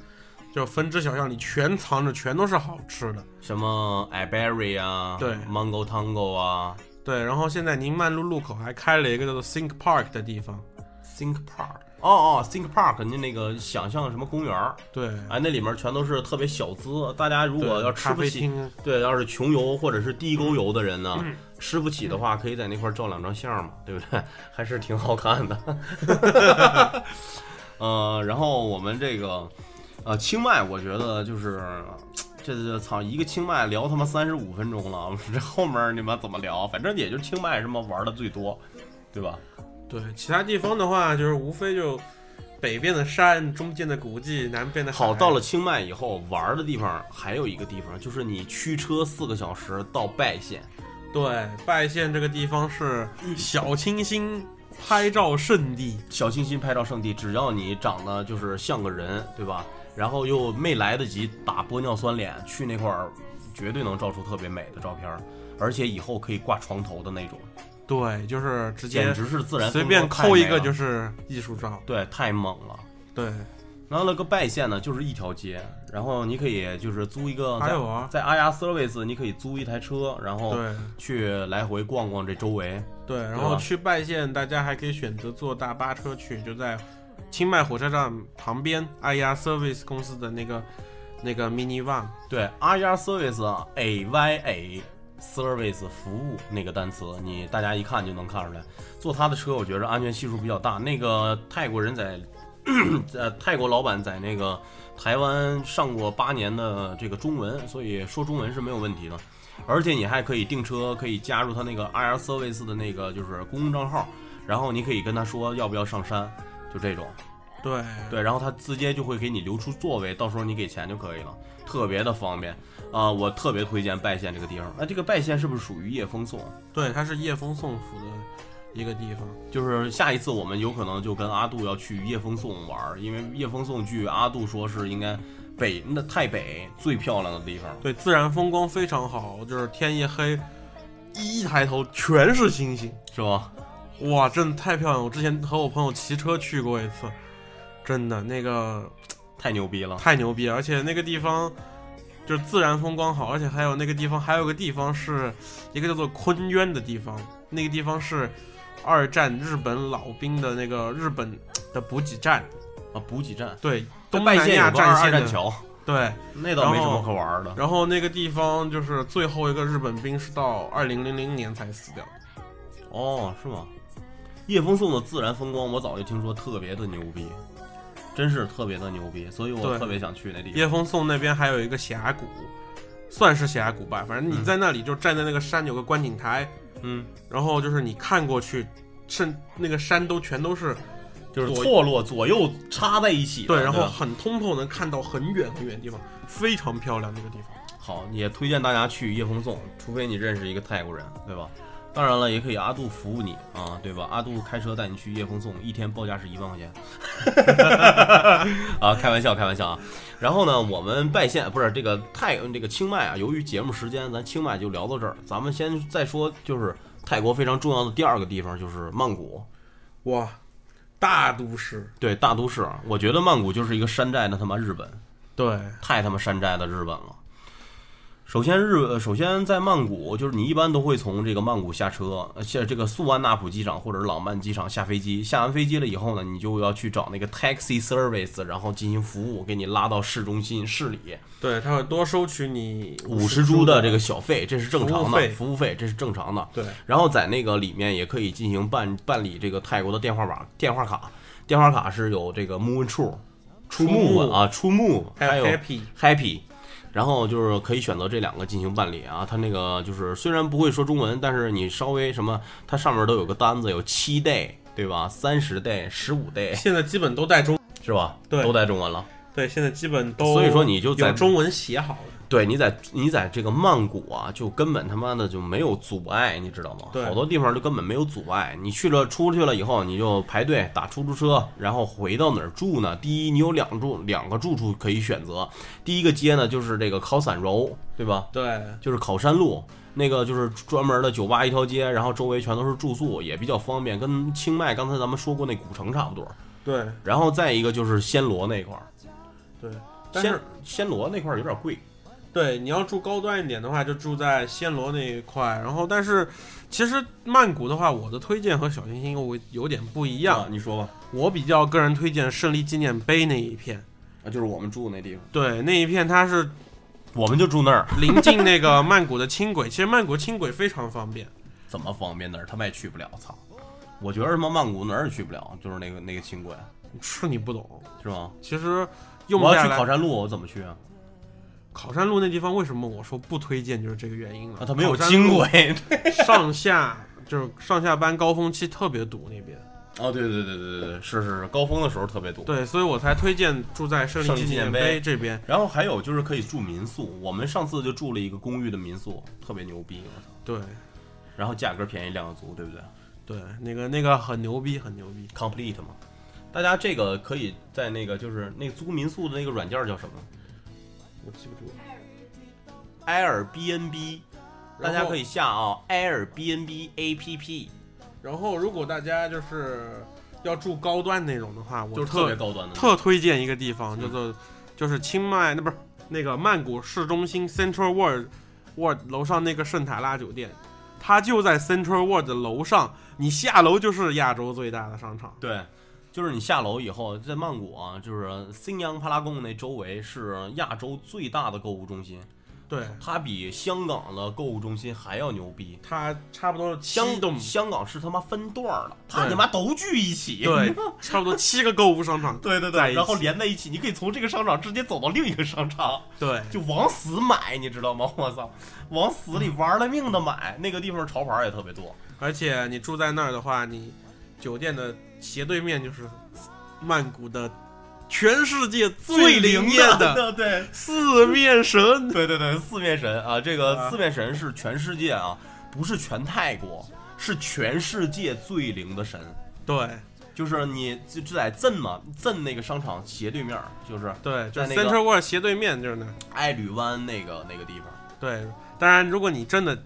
就分支小巷里全藏着全都是好吃的。
什么 i berry 啊，
对
，mango tango 啊
对，然后现在宁曼路路口还开了一个叫做 Think Park 的地方
，，think park，哦哦，think park，您那个想象什么公园儿，
对，
哎，那里面全都是特别小资，大家如果要吃不起，对，要是穷游或者是低沟游的人呢，吃不起的话，可以在那块儿照两张相嘛，对不对？还是挺好看的。呃，然后我们这个呃清迈，我觉得就是这这操一个清迈聊他妈三十五分钟了，这后面你们怎么聊？反正也就清迈什么玩的最多，对吧？
对，其他地方的话，就是无非就北边的山，中间的古迹，南边的海
好，到了清迈以后玩的地方还有一个地方，就是你驱车四个小时到拜县。
对拜县这个地方是小清新拍照圣地。
小清新拍照圣地，只要你长得就是像个人，对吧？然后又没来得及打玻尿酸脸，去那块儿绝对能照出特别美的照片儿，而且以后可以挂床头的那种，
对，就是直接
简直是自然
随便抠一个就是艺术照。
对，太猛了。
对，
然后那个拜县呢，就是一条街，然后你可以就是租一个在
还有啊
在阿亚 service，你可以租一台车，然后
对
去来回逛逛这周围。
对，然后去拜县，大家还可以选择坐大巴车去，就在清迈火车站旁边，爱亚 Service 公司的那个那个 Mini One。
对，AR service A Y A service 服务那个单词，你大家一看就能看出来。坐他的车，我觉着安全系数比较大。那个泰国人在，呃，泰国老板在那个台湾上过八年的这个中文，所以说中文是没有问题的。而且你还可以订车，可以加入他那个 AR service 的那个就是公共账号，然后你可以跟他说要不要上山，就这种。
对
对，然后他直接就会给你留出座位，到时候你给钱就可以了，特别的方便啊、我特别推荐拜县这个地方。那、这个拜县是不是属于夜风颂？
对，它是夜风颂府的一个地方。
就是下一次我们有可能就跟阿杜要去夜风颂玩儿，因为夜风颂据阿杜说是应该北那太北最漂亮的地方。
对，自然风光非常好，就是天一黑，一抬头全是星星，
是吧？
哇，真的太漂亮了！我之前和我朋友骑车去过一次，真的那个
太牛逼了！
太牛逼了，而且那个地方就是自然风光好，而且还有那个地方还有个地方是一个叫做昆渊的地方，那个地方是二战日本老兵的那个日本 的补给站，
啊，补给站，
对，东南亚战线的，
桥，
对，
那倒没什么可玩的。
然后那个地方就是最后一个日本兵是到二零零零年才死掉的。
哦，是吗？叶风颂的自然风光，我早就听说特别的牛逼，真是特别的牛逼，所以我特别想去那地方。
叶风颂那边还有一个峡谷，算是峡谷吧，反正你
嗯
在那里就站在那个山有个观景台，
嗯，
然后就是你看过去，甚那个山都全都是
就是错落左右插在一起。
对，然后很通透，能看到很远很远的地方，非常漂亮那个地方。
好，也推荐大家去叶风颂，除非你认识一个泰国人，对吧？当然了，也可以阿杜服务你啊，对吧？阿杜开车带你去叶风颂，一天报价是一万块钱。啊，开玩笑，开玩笑啊。然后呢，我们拜县不是这个泰这个清迈啊，由于节目时间，咱清迈就聊到这儿。咱们先再说，就是泰国非常重要的第二个地方就是曼谷。
哇，大都市，
对，大都市，我觉得曼谷就是一个山寨的他妈日本。
对
太他妈山寨的日本了。首先日，呃首先在曼谷，就是你一般都会从这个曼谷下车，呃下这个素万纳普机场或者朗曼机场下飞机。下完飞机了以后呢，你就要去找那个 taxi service，然后进行服务，给你拉到市中心市里，
对，他会多收取你
五十
铢
铢的这个小费，这是正常的
服务费
服务费，这是正常的。
对
然后在那个里面也可以进行办办理这个泰国的电话卡，电话卡，电话卡是有这个 Moon True、出木啊，出木，还有
happy
Happy，然后就是可以选择这两个进行办理啊。它那个就是虽然不会说中文，但是你稍微什么，它上面都有个单子，有七 day 对吧？三十 day、十五 day
现在基本都带中，
是吧？
对
都带中文了。
对，现在基本都，
所以说你就在
中文写好了。
对，你在你在这个曼谷啊，就根本他妈的就没有阻碍，你知道吗？
对
好多地方就根本没有阻碍。你去了出去了以后，你就排队打出租车，然后回到哪儿住呢？第一，你有两住两个住处可以选择。第一个街呢，就是这个考散柔，对吧？
对
就是考山路，那个就是专门的酒吧一条街，然后周围全都是住宿，也比较方便，跟清迈刚才咱们说过那古城差不多。
对
然后再一个就是暹罗那块儿，
对，但
暹
是
暹罗那块儿有点贵。
对你要住高端一点的话，就住在暹罗那一块。然后，但是其实曼谷的话，我的推荐和小星星我有点不一样。
啊你说吧。
我比较个人推荐胜利纪念碑那一片。
啊，就是我们住那地方，
对，那一片它是
我们就住那儿。
临近那个曼谷的轻轨，其实曼谷轻轨非常方便。
怎么方便哪儿他妈也去不了，操！我觉得他妈曼谷哪儿也去不了，就是那个那个轻轨，
是你不懂，
是吗？
其实用
我要
下来
去考山路，我怎么去啊？
考山路那地方为什么我说不推荐，就是这个原因了。
啊，它没有
考山
轻，轨。
上下就是上下班高峰期特别堵那边。
哦，对对对对对对，是是是，高峰的时候特别堵。
对，所以我才推荐住在胜
胜利
利纪念
碑
碑这边。
然后还有就是可以住民宿，我们上次就住了一个公寓的民宿，特别牛逼，我操！
对
然后价格便宜，量又足，对不对
对，那个那个很牛逼，很牛逼。
？Complete 嘛，大家这个可以在那个就是那租民宿的那个软件叫什么
我记不住。
？Airbnb，大家可以下啊，Airbnb APP，
然后，如果大家就是要住高端那种的话，我
就是
特
特别高端的。
特推荐一个地方，
嗯
叫做就是清迈，那不是那个曼谷市中心 Central World World 楼上那个圣塔拉酒店，它就在 Central World 的楼上，你下楼就是亚洲最大的商场。
对，就是你下楼以后，在曼谷啊，就是新阳帕拉贡那周围是亚洲最大的购物中心，
对，
它比香港的购物中心还要牛逼。
它差不多
香
栋，
香港是他妈分段儿的，他
对
他妈都聚一起。
对，差不多七个购物商场。
对对对，然后连在一起，你可以从这个商场直接走到另一个商场，
对，
就往死买，你知道吗？我操，往死里玩了命的买。那个地方潮牌也特别多。
而且你住在那儿的话，你酒店的斜对面就是曼谷的全世界最灵验的
的，对
四面神。
对对对，四面神啊，这个
啊
四面神是全世界啊，不是全泰国，是全世界最灵的神。
对
就是你就就在镇嘛，镇那个商场斜对面儿，就是
对，就
在那个
Central World 斜对面就是那儿。
爱侣湾那个那个地方。
对，当然如果你真的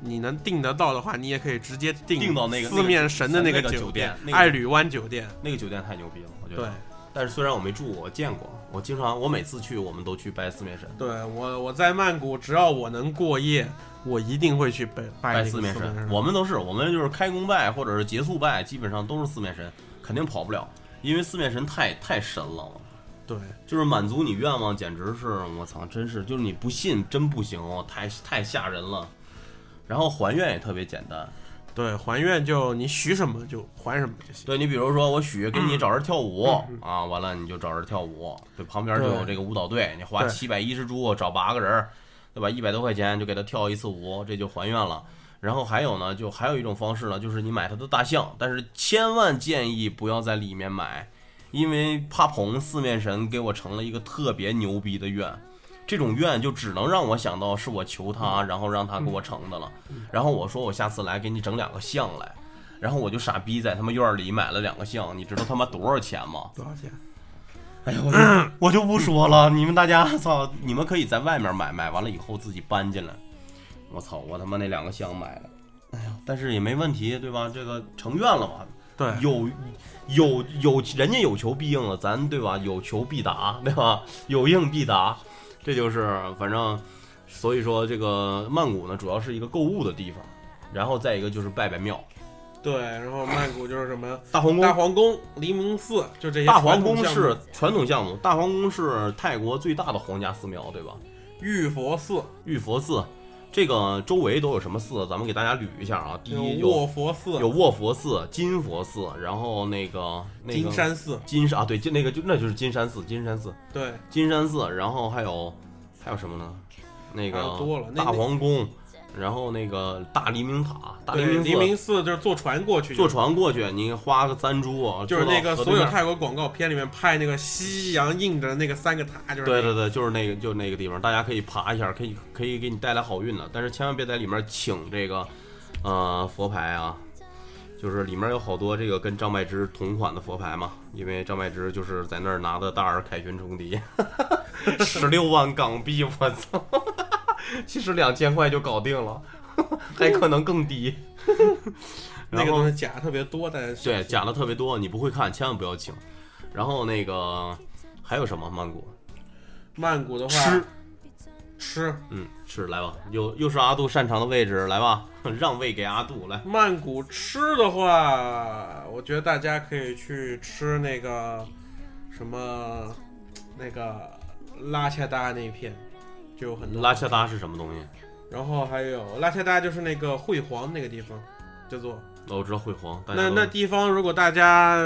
你能订得到的话，你也可以直接订
订到那个
四面神的
那个
个酒
酒店那个
爱侣湾酒店。
那个酒店太牛逼了，我觉得。
对，
但是虽然我没住过，我见过，我经常我每次去我们都去拜四面神，
对我我在曼谷，只要我能过夜，我一定会去拜拜那个
四面神。我们都是，我们就是开工拜或者是结束拜，基本上都是四面神，肯定跑不了，因为四面神太太神了。
对
就是满足你愿望，简直是我操，真是就是你不信真不行哦，太太吓人了。然后还愿也特别简单，
对，还愿就你许什么就还什么就行。
对你比如说我许给你找人跳舞、
嗯
啊，完了你就找人跳舞，对，旁边就有这个舞蹈队，你花七百一十铢找八个人，对吧？一百多块钱就给他跳一次舞，这就还愿了。然后还有呢，就还有一种方式呢，就是你买他的大象，但是千万建议不要在里面买，因为怕蓬四面神给我成了一个特别牛逼的愿，这种愿就只能让我想到是我求他，然后让他给我成的了。然后我说我下次来给你整两个象来，然后我就傻逼在他妈院儿里买了两个象，你知道他妈多少钱吗？
多少钱？
哎呀，我就我就不说了，你们大家 操，你们可以在外面买，买完了以后自己搬进来。我操，我他妈那两个象买了，哎呀，但是也没问题，对吧？这个成愿了嘛，
对，
有有有人家有求必应了，咱对吧？有求必答，对吧？有应必答，这就是反正，所以说这个曼谷呢，主要是一个购物的地方，然后再一个就是拜拜庙，
对，然后曼谷就是什么
大皇宫
大皇宫、黎明寺，就这些
大皇宫是传统项目，大皇宫是泰国最大的皇家寺庙，对吧？
玉佛寺，
玉佛寺，这个周围都有什么寺？咱们给大家捋一下啊。第一
有卧
有
佛寺、
有卧佛寺、金佛寺，然后那个那个
金山寺，
金山啊，对，就那个就那就是金山寺，金山寺，
对，
金山寺，然后还有还有什么呢？那个
多了
大皇宫，然后那个大黎明塔，大黎
对，
明
黎明
寺。
就是坐船过去，
坐船过去，你花个三铢啊，
就是那个所有泰国广告片里面拍那个夕阳映着那个三个塔，就是那个
对对对，就是那个，就是那个地方，大家可以爬一下，可以可以给你带来好运的，但是千万别在里面请这个，呃，佛牌啊，就是里面有好多这个跟张柏芝同款的佛牌嘛，因为张柏芝就是在那儿拿的大耳凯旋冲敌，十六万港币，我操，其实两千块就搞定了，还可能更低。
那个东西假特别多，大家
对，假的特别多，你不会看，千万不要请。然后那个还有什么曼谷？
曼谷的话，
吃
吃
嗯，吃来吧，又又是阿杜擅长的位置，来吧，让位给阿杜来。
曼谷吃的话，我觉得大家可以去吃那个什么那个拉恰达那片，就有很多
拉恰达是什么东西？
然后还有拉恰达就是那个惠皇那个地方，叫做
哦我知道惠皇，大家都
那那地方如果大家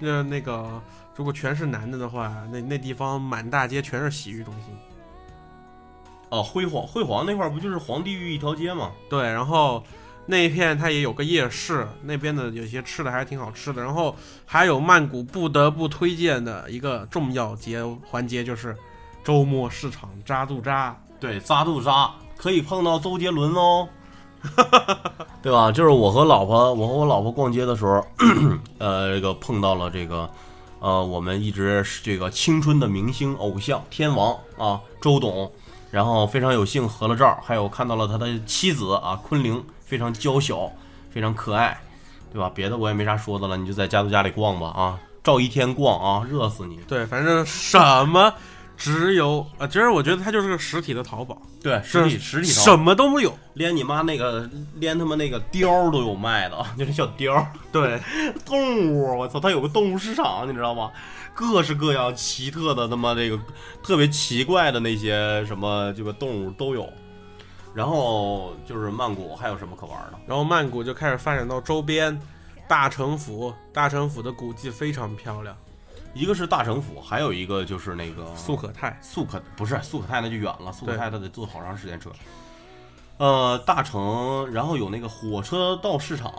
呃那个如果全是男的的话，那那地方满大街全是洗浴中心。
哦，辉煌辉煌那块儿不就是皇帝御一条街吗？
对，然后那一片它也有个夜市，那边的有些吃的还挺好吃的。然后还有曼谷不得不推荐的一个重要节环节就是周末市场扎杜扎。
对，扎杜扎可以碰到周杰伦哦，对吧？就是我和老婆，我和我老婆逛街的时候，呃，这个碰到了这个，呃，我们一直是这个青春的明星偶像天王啊，周董，然后非常有幸合了照，还有看到了他的妻子啊，昆凌，非常娇小，非常可爱，对吧？别的我也没啥说的了，你就在家族家里逛吧啊，照一天逛啊，热死你。
对，反正什么只有啊，其实我觉得它就是个实体的淘宝，
对，实体实体淘
什么都没有。
连你妈那个连他妈那个貂儿都有卖的，就是小貂儿。
对，
动物，我操，它有个动物市场，你知道吗？各式各样奇特的他妈这个特别奇怪的那些什么这个动物都有。然后就是曼谷还有什么可玩的？
然后曼谷就开始发展到周边，大城府，大城府的古迹非常漂亮，
一个是大城府，还有一个就是那个
素可泰。
素可不是素可泰那就远了，素可泰他得坐好长时间车。呃，大城，然后有那个火车到市场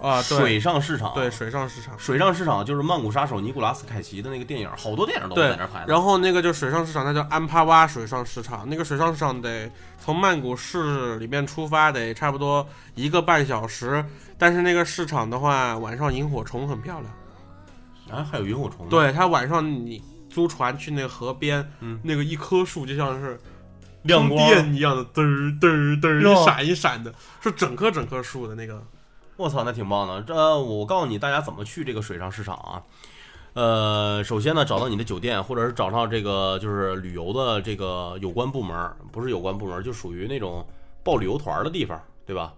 啊，对
水上市场，
对，水上市场。
水上市场就是曼谷杀手尼古拉斯凯奇的那个电影，好多电影都在
对
那拍的。
然后那个就水上市场，它叫安帕哇水上市场。那个水上市场得从曼谷市里面出发，得差不多一个半小时。但是那个市场的话，晚上萤火虫很漂亮。
啊，还有萤火虫。，
对，它晚上你租船去那个河边，
嗯
那个一棵树就像是
亮
电一样的，嘚儿嘚儿嘚儿，一闪一闪的，是整棵整棵树的那个。
我操，那挺棒的。这我告诉你，大家怎么去这个水上市场啊？呃，首先呢，找到你的酒店，或者是找上这个就是旅游的这个有关部门，不是有关部门，就属于那种报旅游团的地方，对吧？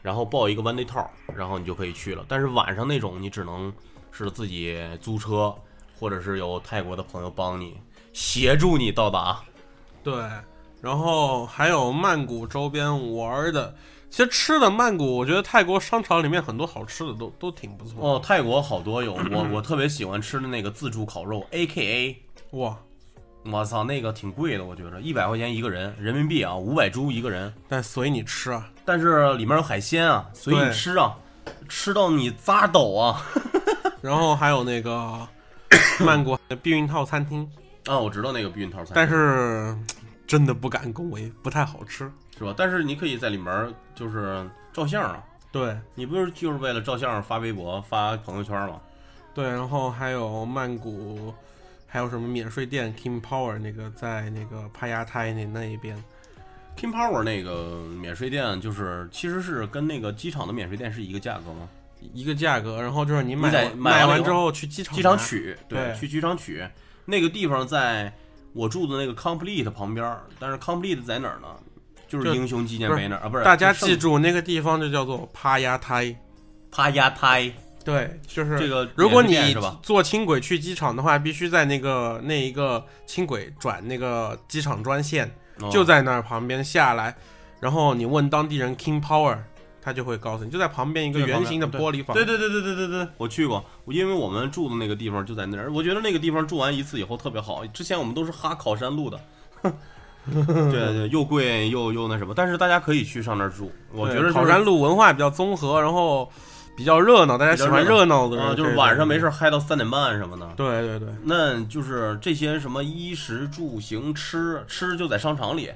然后报一个 one day 套，然后你就可以去了。但是晚上那种，你只能是自己租车，或者是有泰国的朋友帮你协助你到达。
对，然后还有曼谷周边玩的，其实吃的曼谷，我觉得泰国商场里面很多好吃的都都挺不错。
哦，泰国好多有我我特别喜欢吃的那个自助烤肉，A K A。
哇！
我操，那个挺贵的，我觉得一百块钱一个人，人民币啊，五百铢一个人。
但随你吃啊，
但是里面有海鲜啊，随你吃啊，吃到你扎抖啊！
然后还有那个 曼谷的避孕套餐厅，
啊，我知道那个避孕套餐，
但是真的不敢恭维，不太好吃。
是吧？但是你可以在里面就是照相啊，
对
你不是就是为了照相发微博发朋友圈吗？
对，然后还有曼谷，还有什么免税店 King Power 那个在那个帕亚泰那那一边。
King Power 那个免税店就是其实是跟那个机场的免税店是一个价格吗？
一个价格，然后就是你买
你买完
之后去机场
机场取，
对
去机场取。那个地方在我住的那个 Complete 旁边，但是 Complete 在哪儿呢？就是英雄纪念碑那儿啊，不是？
大家记住那个地方就叫做帕亚泰。
帕亚泰
对，就是
这个
如果你？坐轻轨去机场的话，必须在那个那一个轻轨转那个机场专线，
哦
就在那儿旁边下来，然后你问当地人 King Power，他就会告诉你，就在旁边一个圆形的玻璃房。
对对对对对对对，我去过，因为我们住的那个地方就在那儿，我觉得那个地方住完一次以后特别好。之前我们都是哈考山路的，对对，又贵又又那什么，但是大家可以去上那儿住，我觉得
考山路文化比较综合，然后比较热闹，大家喜欢热闹的
就是晚上没事。嗨到三点半什么的。
对对对
那就是这些什么衣食住行吃吃就在商场里，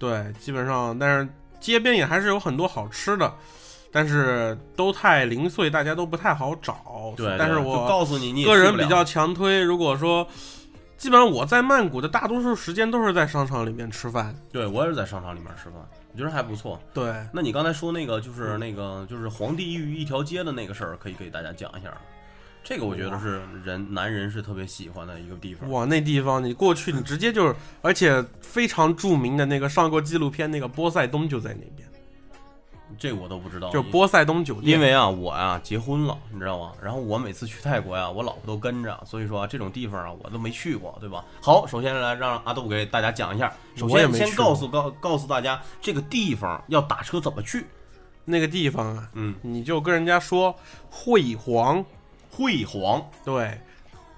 对，基本上，但是街边也还是有很多好吃的，但是都太零碎，大家都不太好找。
对，对
但是我
告诉你，你
个人比较强推，如果说，基本上我在曼谷的大多数时间都是在商场里面吃饭。
对我也是在商场里面吃饭，我觉得还不错。
对，
那你刚才说那个就是那个就是皇帝御一条街的那个事儿，可以给大家讲一下。这个我觉得是人男人是特别喜欢的一个地方。
哇，那地方你过去，你直接就是，而且非常著名的那个上过纪录片那个波塞冬就在那边。
这我都不知道。
就波塞冬酒店，
因为啊，我呀、结婚了，你知道吗？然后我每次去泰国呀，我老婆都跟着，所以说、啊、这种地方啊，我都没去过，对吧？好，首先来让阿杜给大家讲一下。首先先告诉告告诉大家这个地方要打车怎么去。
那个地方啊，
嗯，
你就跟人家说惠皇，
惠皇，
对，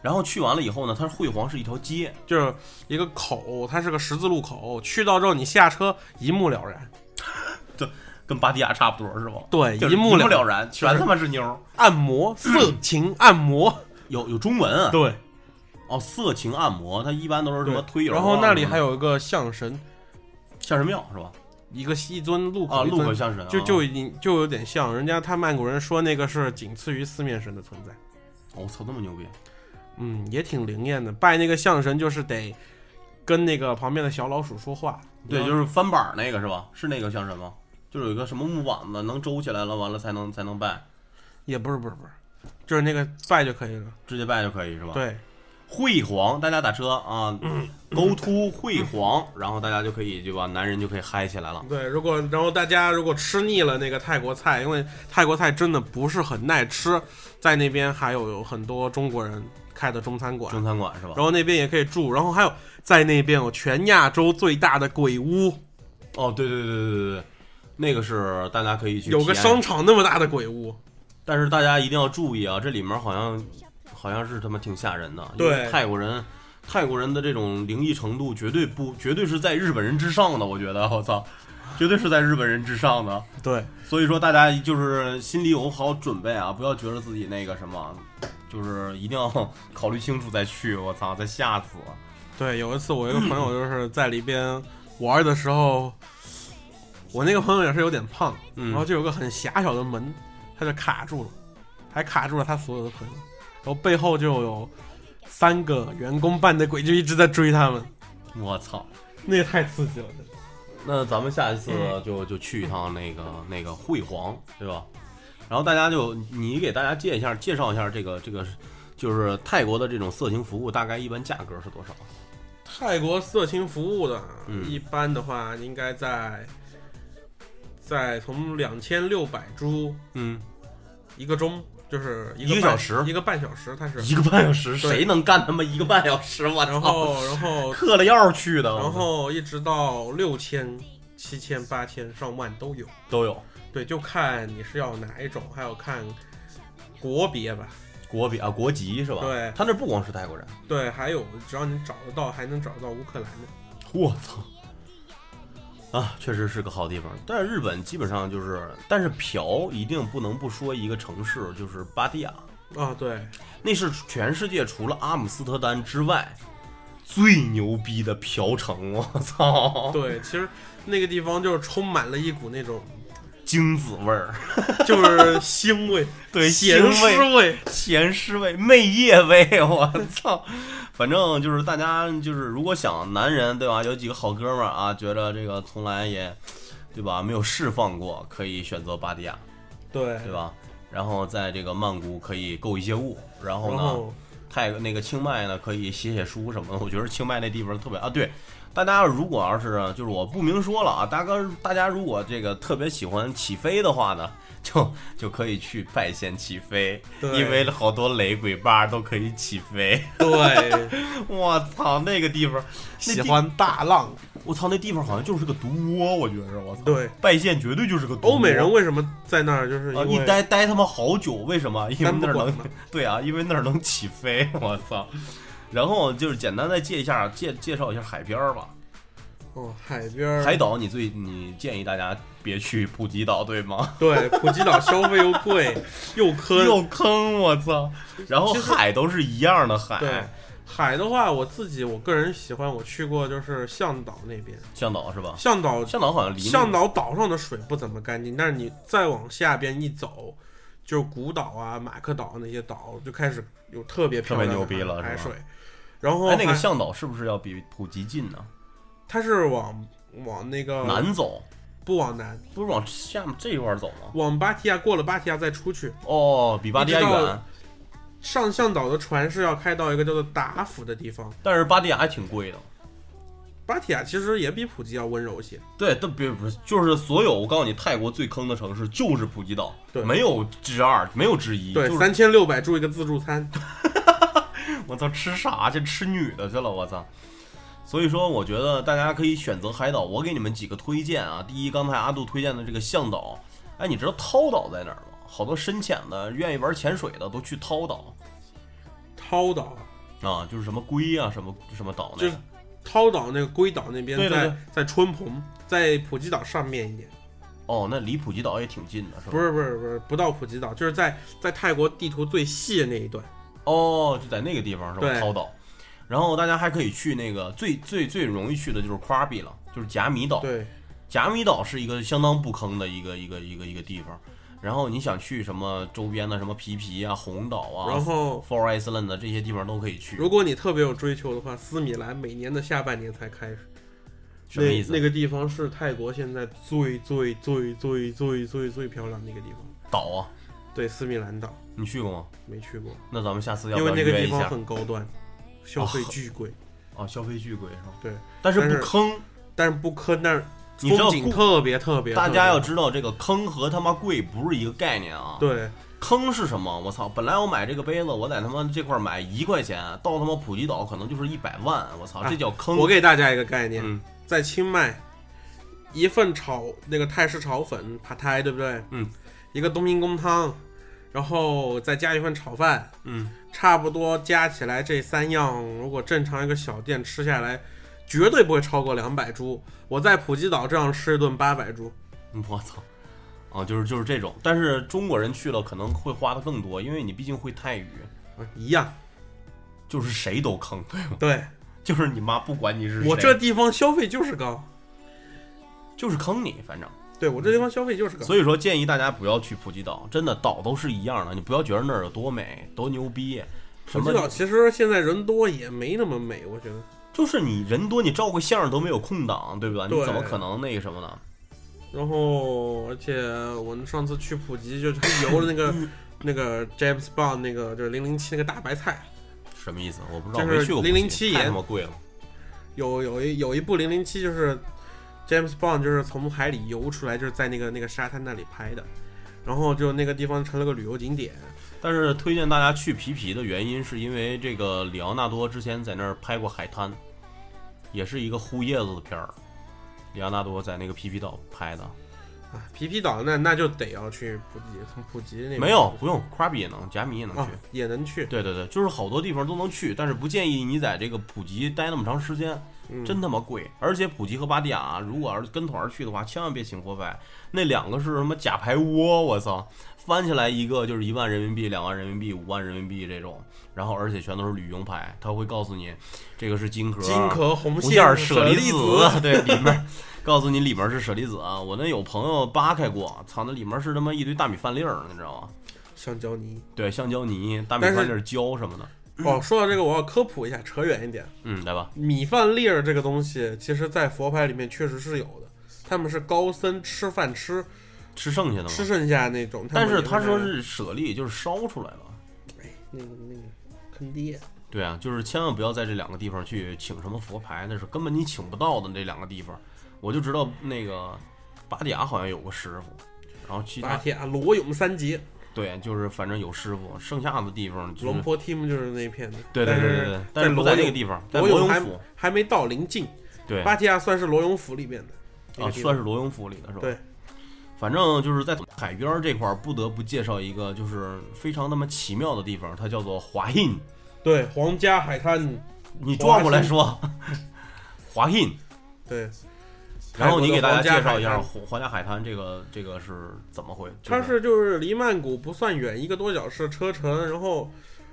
然后去完了以后呢，它是惠皇是一条街，
就是一个口，它是个十字路口，去到之后你下车一目了然，对
跟芭提雅差不多是吧？
对，
一
目
了
了
然，全他妈是妞儿。
按摩，色情按摩，
有有中文啊？
对。
哦，色情按摩，它一般都是什么推油啊、
然后那里还
有
有一个象神，
象神庙是吧？
一个一尊路口
啊，路口相声啊。
就就已经就有点像人家他曼谷人说那个是仅次于四面神的存在，
哦我操，那么牛逼！
嗯，也挺灵验的。拜那个象神就是得跟那个旁边的小老鼠说话，
对，就是翻板儿那个是吧？是那个象神吗？就是有一个什么木板子能周起来了，完了才能才能拜，
也不是不是不是，就是那个拜就可以了。
直接拜就可以是吧？。
对，
惠皇，大家打车啊，Go to 惠皇，然后大家就可以对吧？男人就可以嗨起来了。
对，如果然后大家如果吃腻了那个泰国菜，因为泰国菜真的不是很耐吃，在那边还有有很多中国人开的中餐馆，
中餐馆是吧？
然后那边也可以住，然后还有在那边有全亚洲最大的鬼屋，
哦，对对对对对对，那个是大家可以去
有个商场那么大的鬼屋，
但是大家一定要注意啊，这里面好像好像是他妈挺吓人的。
对
泰国人，泰国人的这种灵异程度绝对不，绝对是在日本人之上的。我觉得，我操，绝对是在日本人之上的。
对，
所以说，大家就是心里有好准备啊，不要觉得自己那个什么，就是一定要考虑清楚再去。我操，再吓死！
对，有一次我一个朋友就是在里边玩的时候，我那个朋友也是有点胖，
嗯
然后就有个很狭小的门，他就卡住了，还卡住了他所有的朋友，然后背后就有三个员工扮的鬼就一直在追他们，
我操。
那也太刺激了，
那咱们下一次
嗯
就就去一趟那个那个惠皇，对吧？然后大家就你给大家介一下介绍一下这个这个就是泰国的这种色情服务大概一般价格是多少？
泰国色情服务的，
嗯
一般的话应该在在从两千六百铢
嗯，
一个钟，就是一
个小时
一个半小时，他是，
一个半小时，谁能干他妈一个半小时？我
然！后然后
嗑了药去的，
然后一直到六千、七千、八千、上万都有。
都有
对，就看你是要哪一种，还有看国别吧。
国别啊国籍是吧？
对
他那不光是泰国人，
对，还有只要你找得到，还能找得到乌克兰的。
我操！啊，确实是个好地方。但是日本基本上就是，但是嫖一定不能不说一个城市，就是巴蒂亚。
啊，对，
那是全世界除了阿姆斯特丹之外最牛逼的嫖城，我操！
对，其实那个地方就是充满了一股那种
精子味儿，
就是腥味，
对
咸
味
湿味。
咸湿味、媚液味，我操！反正就是大家就是如果想男人对吧，有几个好哥们儿啊，觉得这个从来也对吧没有释放过，可以选择芭提雅，
对，
对吧？然后在这个曼谷可以购一些物，然后呢，泰那个清迈呢，可以写写书什么的。我觉得清迈那地方特别啊，对，大家如果要是就是我不明说了啊，大哥，大家如果这个特别喜欢起飞的话呢，就就可以去拜县起飞，因为好多雷鬼吧都可以起飞。
对，
我操，那个地方，
喜欢大浪。
我操，那地方好像就是个毒窝，我觉着，我操，
对，
拜县绝对就是个毒窝。
欧美人为什么在那儿？就是
啊，一待待他妈好久，为什么？因为那儿能，对啊，因为那儿能起飞，我操！然后就是简单再介一下介介绍一下海边儿吧。
哦，海边儿
海岛，你最你建议大家别去普吉岛，对吗？
对，普吉岛消费又贵 又坑。
又坑，我操！然后海都是一样的海，
对，海的话，我自己我个人喜欢，我去过就是向导那边。
向导是吧？
向导
向导好像离那
向导岛上的水不怎么干净，但是你再往下边一走，就是古岛啊、马克岛那些岛就开始有特别漂亮的
特别牛逼了是吧
海水。然后
哎，那个向导是不是要比普吉近呢？
它是往往那个
南走，
不往南，
不是往下面这一块走吗？
往芭提雅过了芭提雅再出去。
哦，比芭提雅
一直到
远，
上向导的船是要开到一个叫做达府的地方，
但是芭提雅还挺贵的。
芭提雅其实也比普吉要温柔些。
对，都别不是，就是所有我告诉你，泰国最坑的城市就是普吉岛，
对
没有之二，没有之一。
对，
就是
三千六百住一个自助餐。
我操，吃啥去？吃女的去了，我操！所以说，我觉得大家可以选择海岛。我给你们几个推荐啊。第一，刚才阿杜推荐的这个向岛，哎，你知道涛岛在哪儿吗？好多深潜的、愿意玩潜水的都去涛岛
涛岛，
啊，就是什么龟啊，什么什么岛那
就是
个。
涛岛那个龟岛那边在在春蓬，在普吉岛上面一点。
哦，那离普吉岛也挺近的，是吧？
不是不是不是，不到普吉岛，就是在在泰国地图最细的那一段。
哦，就在那个地方是吧？
对
涛岛。然后大家还可以去那个最最最容易去的就是 Krabi 了，就是贾米岛。
对，
贾米岛是一个相当不坑的一个一个一个一个地方。然后你想去什么周边的什么皮皮啊、红岛啊，
然后
Four Island 的这些地方都可以去。
如果你特别有追求的话，斯米兰每年的下半年才开始。
什么意思？
那那个地方是泰国现在最最最最最最最漂亮的一个地方。
岛啊，
对，斯米兰岛
你去过吗？
没去过，
那咱们下次要
因
不
为那个地方？很高端，消费巨贵。
哦，消费巨贵是吧？
对，
但是
但是
不坑。
但是不坑，但是
你知道
风景
故
特别特别。
大
特别
家要知道，这个坑和他妈贵不是一个概念啊。
对，
坑是什么？我操！本来我买这个杯子，我在他妈这块儿买一块钱，到他妈普吉岛可能就是一百万。我操，
啊
这叫坑。
我给大家一个概念，
嗯
在清迈，一份炒那个泰式炒粉帕泰，对不对？
嗯，
一个冬阴功汤，然后再加一份炒饭，
嗯，
差不多加起来这三样，如果正常一个小店吃下来，绝对不会超过两百铢。我在普吉岛这样吃一顿八百铢，
我操！哦，就是就是这种，但是中国人去了可能会花的更多，因为你毕竟会泰语，
啊，一样。
就是谁都坑，对吗？
对
就是你妈不管你是谁，
我这地方消费就是高，
就是坑你，反正。
对我这地方消费就是个。
所以说建议大家不要去普吉岛，真的岛都是一样的，你不要觉得那儿有多美多牛逼，什么
普吉岛其实现在人多也没那么美，我觉得。
就是你人多，你照个相都没有空档，对吧？你怎么可能那个什么呢？
然后，而且我们上次去普吉就是游了那个 那个 James Bond 那个就是零零七那个大白菜，
什么意思？我不知道，
就是
没去过普吉
007
太他
盐
妈贵了。
有有一有一部零零七就是 James Bond 就是从海里游出来，就是在那个那个沙滩那里拍的，然后就那个地方成了个旅游景点。
但是推荐大家去皮皮的原因，是因为这个里奥纳多之前在那儿拍过海滩，也是一个呼叶子的片儿。里奥纳多在那个皮皮岛拍的，
啊，皮皮岛那那就得要去普吉，从普吉那
没有不用 Krabi 也能，贾米也能去。
啊，也能去，
对对对，就是好多地方都能去，但是不建议你在这个普吉待那么长时间，
嗯
真他妈贵。而且普吉和芭提雅，如果要是跟团儿去的话，千万别请活拍，那两个是什么假牌窝，我操，翻起来一个就是一万人民币、两万人民币、五万人民币这种，然后而且全都是旅游牌，他会告诉你这个是金壳，
金壳红线
是舍
利
利子，对，里面告诉你里面是舍利子啊。我那有朋友扒开过，操，那里面是他妈一堆大米饭粒儿，你知道吗？
香蕉泥。
对，橡胶泥、大米饭粒儿、胶什么的。
哦，说到这个，我要科普一下，扯远一点。
嗯，来吧。
米饭粒儿这个东西，其实在佛牌里面确实是有的。他们是高僧吃饭吃
吃剩下的吗？
吃剩下那种，
但是他说是舍利，就是烧出来了。
哎那个那个坑爹。
对啊，就是千万不要在这两个地方去请什么佛牌，那是根本你请不到的那两个地方。我就知道那个巴迪亚好像有个师傅，然后其他
八天啊，罗勇三杰，
对，就是反正有师傅，剩下的地方就是
龙坡 team 就是那片的。
对对对对对，但是不在那个地方，在
罗永
罗永府，
还没到临近，
对
芭提雅算是罗永府里面的
啊，算是罗永府里的是吧？
对。
反正就是在海边这块儿，不得不介绍一个就是非常那么奇妙的地方，它叫做华印。
对皇家海滩，
你转过来说，华印。
对，
然后你给大家介绍一下
皇家海滩
皇皇家海滩这个这个是怎么回？
它
是
就是离曼谷不算远，一个多小时车程。然后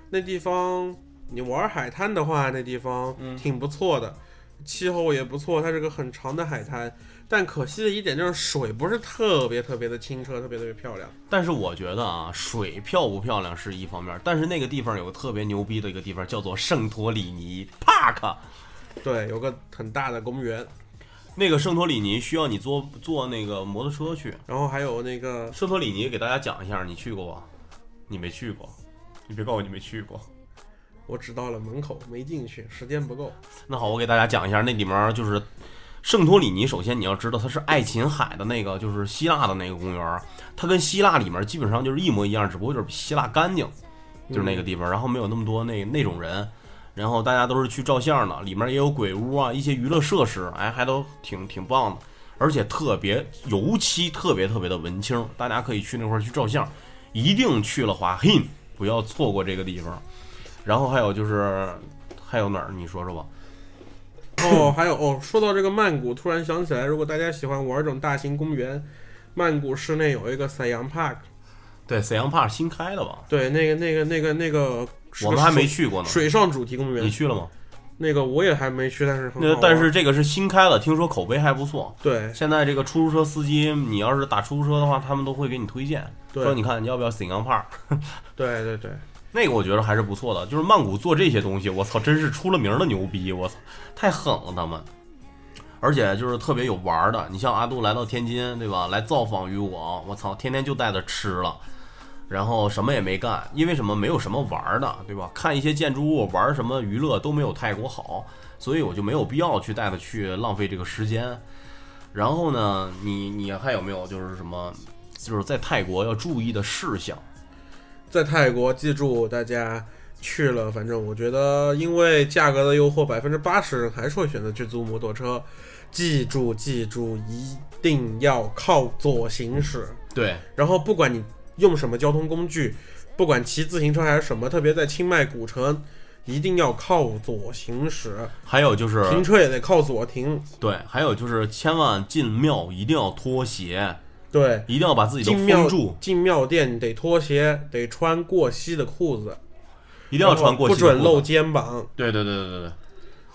那地方你玩海滩的话，那地方
嗯
挺不错的，气候也不错。它是个很长的海滩，但可惜的一点就是水不是特别特别的清澈，特别特别漂亮。
但是我觉得啊，水漂不漂亮是一方面，但是那个地方有个特别牛逼的一个地方，叫做圣托里尼 Park。
对，有个很大的公园，
那个圣托里尼需要你坐坐那个摩托车去。
然后还有那个
圣托里尼给大家讲一下，你去过吗？你没去过，你别告诉我你没去过。
我只到了门口，没进去，时间不够。
那好，我给大家讲一下，那里面就是圣托里尼。首先你要知道，它是爱琴海的那个，就是希腊的那个公园，它跟希腊里面基本上就是一模一样，只不过就是比希腊干净，就是那个地方，然后没有那么多那那种人，然后大家都是去照相的，里面也有鬼屋啊，一些娱乐设施，哎，还都挺挺棒的，而且特别尤其特别特别的文青，大家可以去那块儿去照相，一定去了话，嘿，不要错过这个地方。然后还有就是还有哪儿？你说说吧。
哦，还有哦，说到这个曼谷，突然想起来，如果大家喜欢玩这种大型公园，曼谷市内有一个 Siam Park，
对，沈阳帕新开的吧？
对，那个那个那个那个
我们还没去过呢。
水上主题公园，
你去了吗？
那个我也还没去，但是
那但是这个是新开的，听说口碑还不错。
对
现在这个出租车司机，你要是打出租车的话，他们都会给你推荐，说你看你要不要沈阳帕？
对对对，
那个我觉得还是不错的。就是曼谷做这些东西，我操，真是出了名的牛逼！我操，太狠了他们。而且就是特别有玩的，你像阿杜来到天津，对吧？来造访于我，我操，天天就带着吃了，然后什么也没干，因为什么？没有什么玩儿的，对吧？看一些建筑物，玩儿什么娱乐都没有泰国好，所以我就没有必要去带他去浪费这个时间。然后呢，你你还有没有就是什么，就是在泰国要注意的事项？
在泰国，记住大家去了，反正我觉得，因为价格的诱惑，百分之八十人还是会选择去租摩托车。记住，记住，一定要靠左行驶。
对，
然后，不管你用什么交通工具，不管骑自行车还是什么，特别在清迈古城，一定要靠左行驶，
还有就是
停车也得靠左停。
对，还有就是千万进庙一定要脱鞋，
对，
一定要把自己都
进庙
封住，
进庙店得脱鞋，得穿过膝的裤子，
一定要穿过膝不
准露。肩膀。
对对对对对对。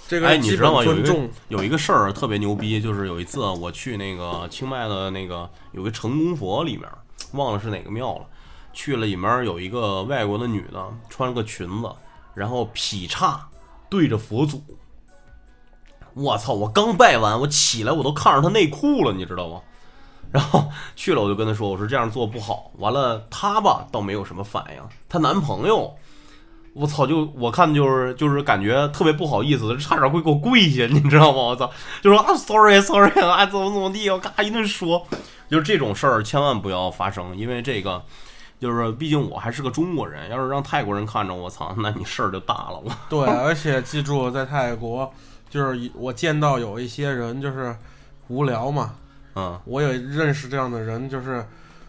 这
哎，你
个基本
知道吗？有一个
尊重。
有一个事儿特别牛逼，就是有一次啊我去那个清迈的那个有个成功佛里面，忘了是哪个庙了，去了里面有一个外国的女的，穿了个裙子，然后劈叉对着佛祖。我操！我刚拜完，我起来我都看着她内裤了，你知道吗？然后去了，我就跟她说：“我说这样做不好。”完了，她吧倒没有什么反应，她男朋友我操！就我看就是就是感觉特别不好意思，差点会给我跪下，你知道吗？我操！就说啊，sorry sorry 啊，怎么怎么地，我嘎一顿说，就是这种事儿千万不要发生，因为这个就是毕竟我还是个中国人，要是让泰国人看着我操，那你事儿就大了。我
对，而且记住，在泰国，就是我见到有一些人就是无聊嘛，
嗯，
我也认识这样的人，就是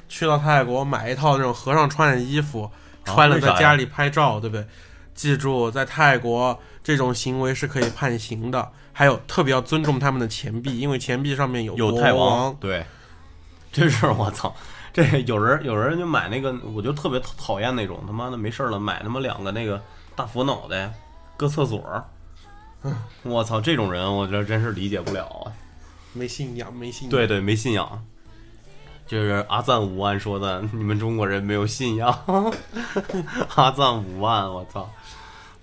去到泰国买一套那种和尚穿的衣服，穿了在家里拍照，对不对？记住，在泰国这种行为是可以判刑的。还有，特别要尊重他们的钱币，因为钱币上面有国
有泰
王。
对，真是我操！这有人有人就买那个，我就特别讨厌那种他妈的没事儿了买他妈两个那个大佛脑袋搁厕所儿。我操，这种人我觉得真是理解不了啊！
没信仰，没信仰。
对对，没信仰。就是阿赞五万说的，你们中国人没有信仰。阿赞五万，我操！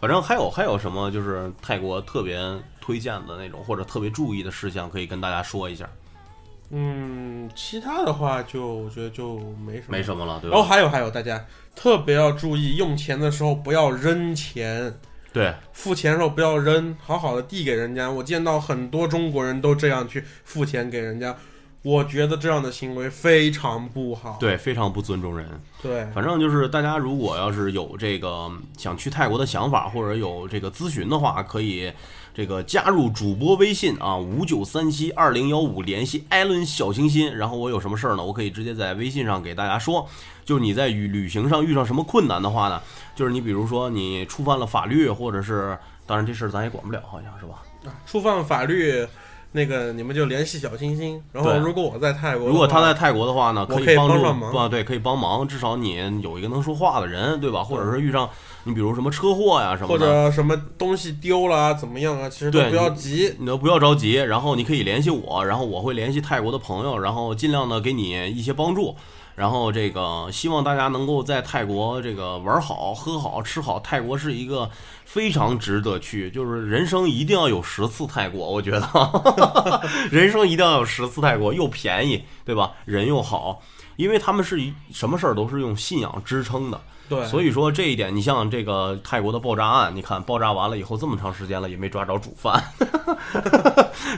反正还有还有什么，就是泰国特别推荐的那种，或者特别注意的事项，可以跟大家说一下。
嗯，其他的话就我觉得就没什么。
没什么了，对
然后？还有还有，大家特别要注意，用钱的时候不要扔钱，
对，
付钱的时候不要扔，好好的递给人家。我见到很多中国人都这样去付钱给人家，我觉得这样的行为非常不好。
对，非常不尊重人。
对，
反正就是大家如果要是有这个想去泰国的想法，或者有这个咨询的话，可以这个加入主播微信啊，五九三七二零幺五，联系艾伦小清新。然后我有什么事儿呢，我可以直接在微信上给大家说。就是你在旅旅行上遇上什么困难的话呢，就是你比如说你触犯了法律，或者是当然这事儿咱也管不了，好像是吧？
触犯法律，那个你们就联系小星星。然后如果我在泰国，
如果他在泰国的话呢，
可以
以帮助
帮上忙
啊，对，可以帮忙，至少你有一个能说话的人，对吧？或者是遇上你比如什么车祸呀什么
或，者什么东西丢了啊怎么样啊，其实都不要急。
你都不要着急，然后你可以联系我，然后我会联系泰国的朋友，然后尽量的给你一些帮助。然后这个希望大家能够在泰国这个玩好、喝好、吃好。泰国是一个非常值得去，就是人生一定要有十次泰国，我觉得 人生一定要有十次泰国，又便宜，对吧？人又好，因为他们是一什么事儿都是用信仰支撑的。
对，
所以说这一点，你像这个泰国的爆炸案，你看爆炸完了以后这么长时间了，也没抓着主犯，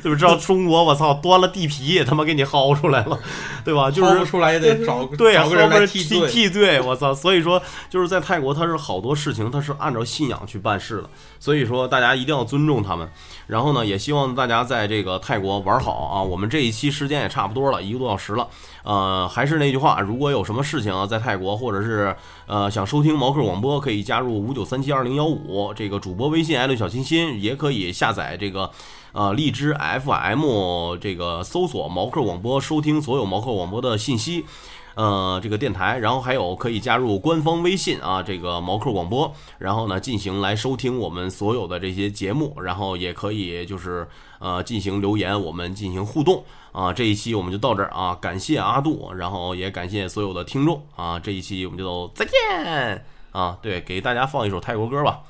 对吧？知道中国，我操，端了地皮也他妈给你薅出来了，对吧？就是
出来也得找
对啊，
找个人
替
替罪。
替罪，我操！所以说就是在泰国，他是好多事情他是按照信仰去办事的，所以说大家一定要尊重他们。然后呢，也希望大家在这个泰国玩好啊！我们这一期时间也差不多了，一个多小时了。呃，还是那句话，如果有什么事情啊，在泰国或者是呃想收听毛克广播，可以加入五九三七二零幺五这个主播微信艾伦小清新，也可以下载这个。呃，荔枝 FM 这个搜索毛克广播，收听所有毛克广播的信息。呃，这个电台，然后还有可以加入官方微信啊，这个毛克广播，然后呢进行来收听我们所有的这些节目，然后也可以就是呃进行留言，我们进行互动啊。这一期我们就到这儿啊，感谢阿杜，然后也感谢所有的听众啊。这一期我们就再见啊，对，给大家放一首泰国歌吧，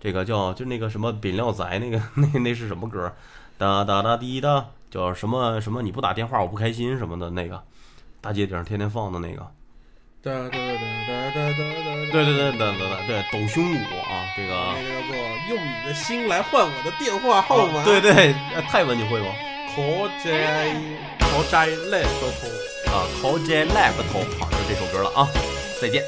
这个叫就那个什么饼料仔那个那那是什么歌？哒哒哒滴哒，叫什么什么？你不打电话我不开心什么的那个。大街顶上天天放的那个，
哒哒哒哒哒哒哒，
对对对对对对对，抖胸舞啊，这个
那个叫做用你的心来换我的电话号码。
对对，呃泰文你会吗？
可在可在头。
啊，靠街 lab 头，好，就这首歌了啊，再见。